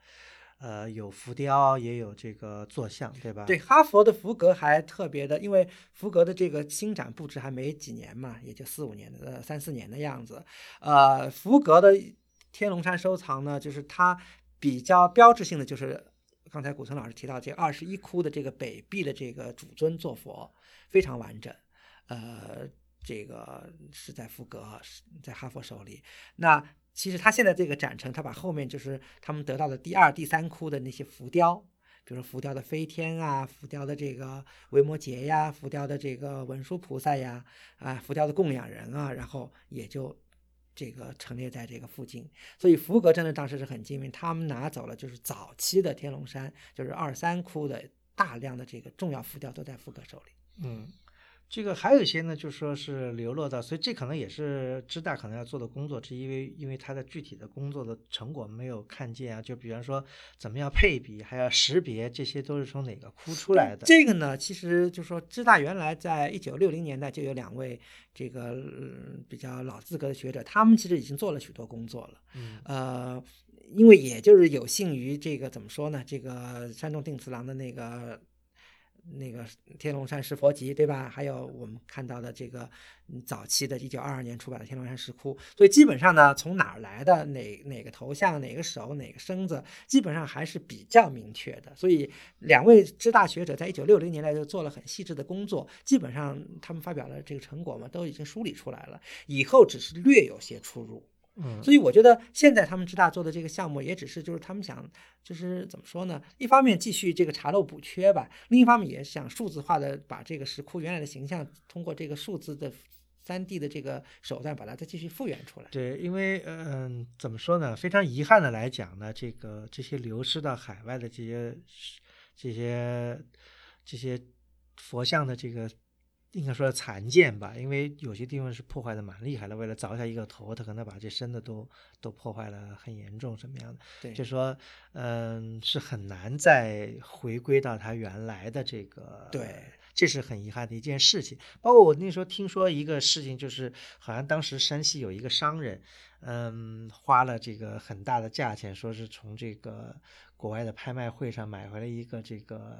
呃，有浮雕，也有这个坐像，对吧？对，哈佛的福格还特别的，因为福格的这个新展布置还没几年嘛，也就四五年的呃三四年的样子。呃，福格的天龙山收藏呢，就是它比较标志性的就是刚才古村老师提到这二十一窟的这个北壁的这个主尊坐佛非常完整，呃，这个是在福格是在哈佛手里。那其实他现在这个展陈，他把后面就是他们得到的第二、第三窟的那些浮雕，比如说浮雕的飞天啊，浮雕的这个维摩诘呀，浮雕的这个文殊菩萨呀，啊，浮雕的供养人啊，然后也就这个陈列在这个附近。所以福格真的当时是很精明，他们拿走了就是早期的天龙山，就是二三窟的大量的这个重要浮雕都在福格手里。嗯，这个还有一些呢，就说是流落到，所以这可能也是知大可能要做的工作之一，因为因为它的具体的工作的成果没有看见啊，就比方说怎么样配比，还要识别，这些都是从哪个窟出来的。这个呢，其实就说知大原来在一九六零年代就有两位这个、呃比较老资格的学者，他们其实已经做了许多工作了。嗯呃，因为也就是有幸于这个怎么说呢？这个山中定次郎的那个那个天龙山石佛集，对吧？还有我们看到的这个早期的1922年出版的天龙山石窟，所以基本上呢，从哪儿来的哪哪个头像、哪个手、哪个身子，基本上还是比较明确的。所以两位知大学者在1960年代就做了很细致的工作，基本上他们发表的这个成果嘛，都已经梳理出来了，以后只是略有些出入。嗯，所以我觉得现在他们知大做的这个项目，也只是就是他们想就是怎么说呢？一方面继续这个查漏补缺吧，另一方面也想数字化的把这个石窟原来的形象通过这个数字的三 D 的这个手段把它再继续复原出来。对，因为嗯、怎么说呢？非常遗憾的来讲呢，这个这些流失到海外的这些这些这些佛像的这个。应该说残件吧，因为有些地方是破坏的蛮厉害的。为了凿下一个头，他可能把这身的都都破坏了很严重，什么样的？对，就说，嗯，是很难再回归到它原来的这个。对，这是很遗憾的一件事情。包括我那时候听说一个事情，就是好像当时山西有一个商人，嗯，花了这个很大的价钱，说是从这个国外的拍卖会上买回来一个这个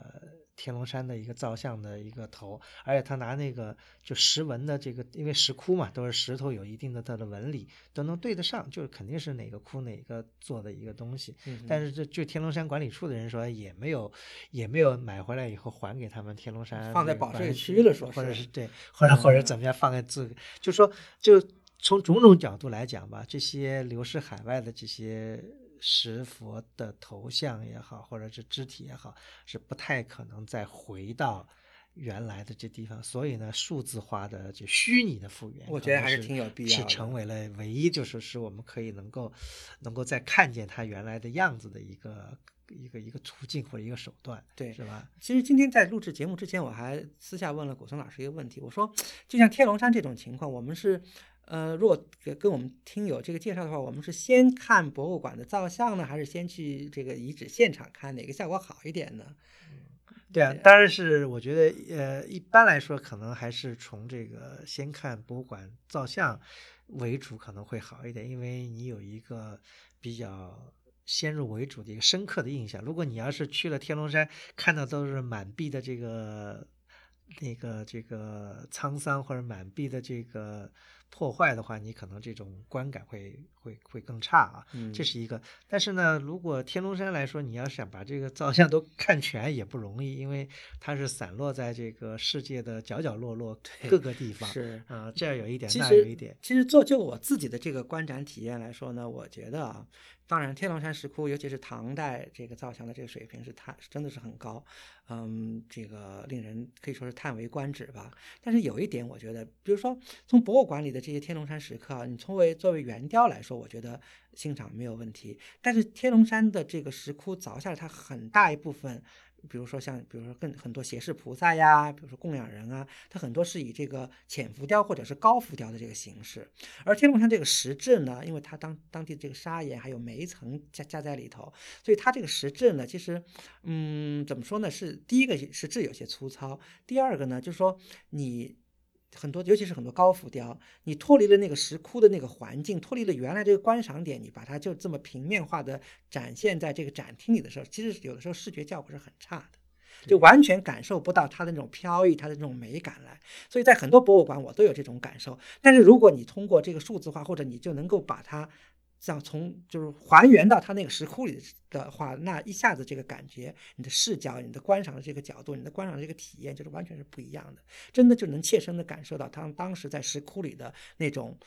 天龙山的一个造像的一个头，而且他拿那个就石纹的这个，因为石窟嘛都是石头，有一定的它的纹理都能对得上，就是肯定是哪个窟哪个做的一个东西。嗯但是这就天龙山管理处的人说，也没有也没有买回来以后还给他们天龙山放在保税区了说是或者是对，或者或者怎么样放在自个，就说就从种种角度来讲吧，这些流失海外的这些石佛的头像也好，或者是肢体也好，是不太可能再回到。原来的这地方，所以呢，数字化的就虚拟的复原，我觉得还是挺有必要的成为了唯一就是使我们可以能够能够再看见它原来的样子的一个一个一个途径或者一个手段，对是吧？其实今天在录制节目之前，我还私下问了古松老师一个问题，我说，就像天龙山这种情况，我们是，呃，如果给跟我们听友这个介绍的话，我们是先看博物馆的造像呢，还是先去这个遗址现场看，哪个效果好一点呢？对啊，当然是我觉得，呃，一般来说，可能还是从这个先看博物馆造像为主，可能会好一点，因为你有一个比较先入为主的一个深刻的印象。如果你要是去了天龙山，看到都是满壁的这个那个这个沧桑或者满壁的这个破坏的话，你可能这种观感会会会更差啊。嗯这是一个。但是呢，如果天龙山来说，你要想把这个造像都看全也不容易，因为它是散落在这个世界的角角落落各个地方。是啊、这样有一点，那有一点。其实做就我自己的这个观展体验来说呢，我觉得啊，当然天龙山石窟，尤其是唐代这个造像的这个水平是叹真的是很高，嗯，这个令人可以说是叹为观止吧。但是有一点，我觉得，比如说从博物馆里的这些天龙山石刻啊，你作为作为圆雕来说，我觉得欣赏没有问题。但是天龙山的这个石窟凿下来，它很大一部分。比如说像，比如说更很多胁侍菩萨呀，比如说供养人啊，它很多是以这个浅浮雕或者是高浮雕的这个形式。而天龙山这个石质呢，因为它当当地这个砂岩还有煤层加加在里头，所以它这个石质呢，其实，嗯，怎么说呢？是第一个石质有些粗糙，第二个呢，就是说你。很多，尤其是很多高浮雕，你脱离了那个石窟的那个环境，脱离了原来这个观赏点，你把它就这么平面化的展现在这个展厅里的时候，其实有的时候视觉效果是很差的。就完全感受不到它的那种飘逸，它的那种美感来。所以在很多博物馆我都有这种感受。但是如果你通过这个数字化，或者你就能够把它像从就是还原到它那个石窟里的话，那一下子这个感觉，你的视角、你的观赏的这个角度、你的观赏的这个体验，就是完全是不一样的。真的就能切身的感受到他们当时在石窟里的那种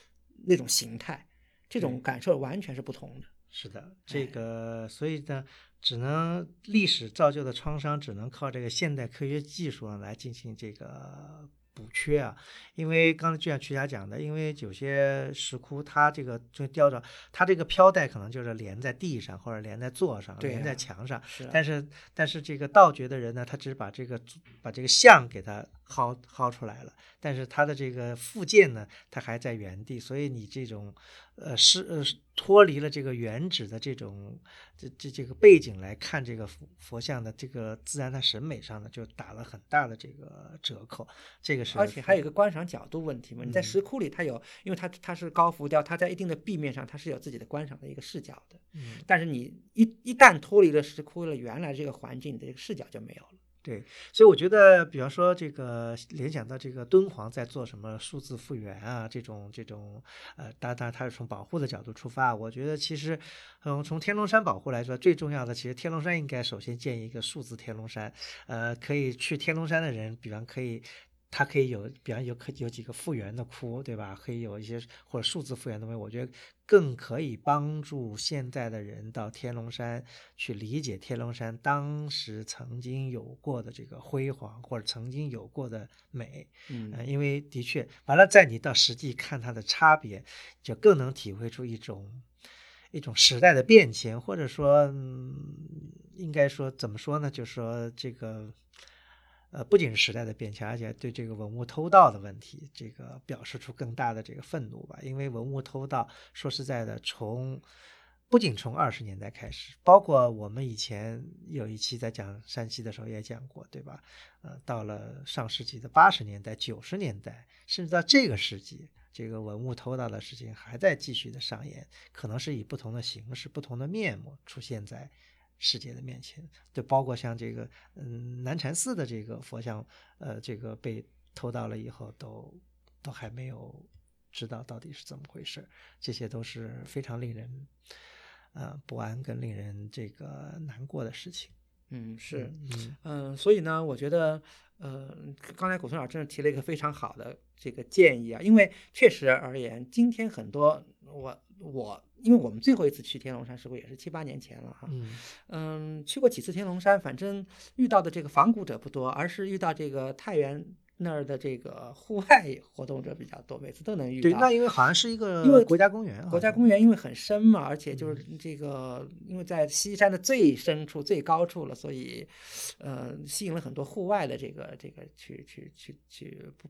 那种形态，这种感受完全是不同的。是的，这个所以呢，只能历史造就的创伤，只能靠这个现代科学技术来进行这个补缺啊。因为刚才就像曲霞讲的，因为有些石窟它这个就雕着，它这个飘带可能就是连在地上或者连在座上，对连在啊墙上。是啊但是但是这个盗掘的人呢，他只是把这个把这个像给它薅薅出来了，但是它的这个附件呢，它还在原地，所以你这种呃是呃脱离了这个原址的这种这这这个背景来看这个佛佛像的这个自然的审美上呢，就打了很大的这个折扣。这个是而且还有一个观赏角度问题嘛，你在嗯石窟里，它有，因为它它是高浮雕，它在一定的壁面上，它是有自己的观赏的一个视角的。嗯但是你一一旦脱离了石窟了原来这个环境，你的这个视角就没有了。对，所以我觉得，比方说这个联想到这个敦煌在做什么数字复原啊，这种这种呃，当然它是从保护的角度出发，我觉得其实嗯，从天龙山保护来说，最重要的其实天龙山应该首先建一个数字天龙山，呃，可以去天龙山的人，比方可以。它可以有，比方有可有几个复原的窟，对吧？可以有一些或者数字复原的东西，我觉得更可以帮助现在的人到天龙山去理解天龙山当时曾经有过的这个辉煌，或者曾经有过的美。嗯呃因为的确，完了，在你到实际看它的差别，就更能体会出一种一种时代的变迁，或者说，嗯，应该说怎么说呢？就是说这个。呃，不仅是时代的变迁，而且对这个文物偷盗的问题，这个表示出更大的这个愤怒吧。因为文物偷盗，说实在的，从不仅从二十年代开始，包括我们以前有一期在讲山西的时候也讲过，对吧？呃，到了上世纪的八十年代、九十年代，甚至到这个世纪，这个文物偷盗的事情还在继续的上演，可能是以不同的形式、不同的面目出现在。世界的面前，就包括像这个，嗯，南禅寺的这个佛像，呃，这个被偷盗了以后，都都还没有知道到底是怎么回事，这些都是非常令人，呃，不安跟令人这个难过的事情。嗯，是，嗯嗯，所以呢，我觉得，呃，刚才古村老师真是提了一个非常好的这个建议啊，因为确实而言，今天很多我我，因为我们最后一次去天龙山石窟也是七八年前了哈，嗯嗯，去过几次天龙山，反正遇到的这个仿古者不多，而是遇到这个太原那儿的这个户外活动者比较多，每次都能遇到对，到。那因为好像是一个因为国家公园啊，国家公园因为很深嘛，而且就是这个，因为在西山的最深处、最高处了，所以，呃，吸引了很多户外的这个这个去去去去不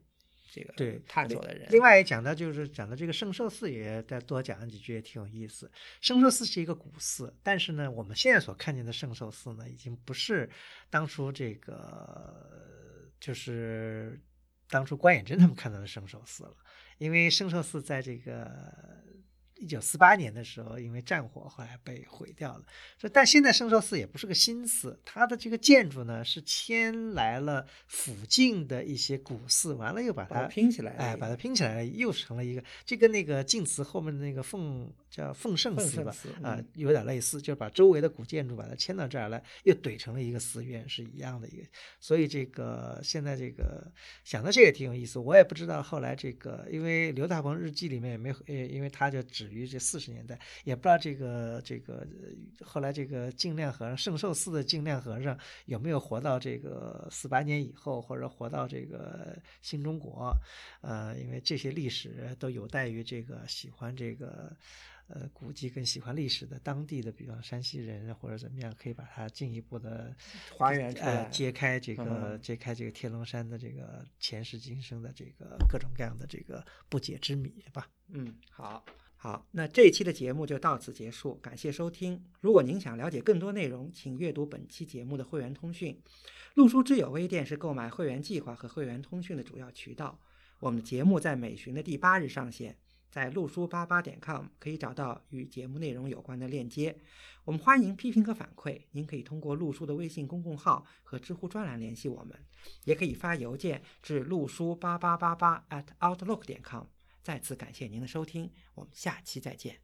这个对探索的人。另外也讲到就是讲到这个圣寿寺，也再多讲几句也挺有意思。圣寿寺是一个古寺，但是呢，我们现在所看见的圣寿寺呢，已经不是当初这个就是当初关远真他们看到的圣寿寺了，因为圣寿寺在这个。一九四八年的时候，因为战火后来被毁掉了。所以，但现在圣寿寺也不是个新寺，它的这个建筑呢是迁来了附近的一些古寺，完了又把它拼起来了哎，把它拼起来，又成了一个，这跟那个晋祠后面的那个奉叫奉圣奉寺吧，啊、嗯有点类似，就是把周围的古建筑把它迁到这儿来，又怼成了一个寺院，是一样的一个。所以这个现在这个想到这个也挺有意思，我也不知道后来这个，因为刘大鹏日记里面也没有，呃，因为他就止于这四十年代，也不知道这个这个呃后来这个净亮和尚圣寿寺的净亮和尚有没有活到这个四八年以后，或者活到这个新中国，呃，因为这些历史都有待于这个喜欢这个。呃，古迹更喜欢历史的当地的，比方山西人或者怎么样，可以把它进一步的还原出来呃，揭开这个、嗯揭开这个天龙山的这个前世今生的这个各种各样的这个不解之谜吧。嗯，好，好，那这一期的节目就到此结束，感谢收听。如果您想了解更多内容，请阅读本期节目的会员通讯。路书之友微店是购买会员计划和会员通讯的主要渠道。我们的节目在每旬的第八日上线，在路书八八点 com 可以找到与节目内容有关的链接。我们欢迎批评和反馈，您可以通过路书的微信公众号和知乎专栏联系我们，也可以发邮件至路书八八八八 at outlook 点 com。再次感谢您的收听，我们下期再见。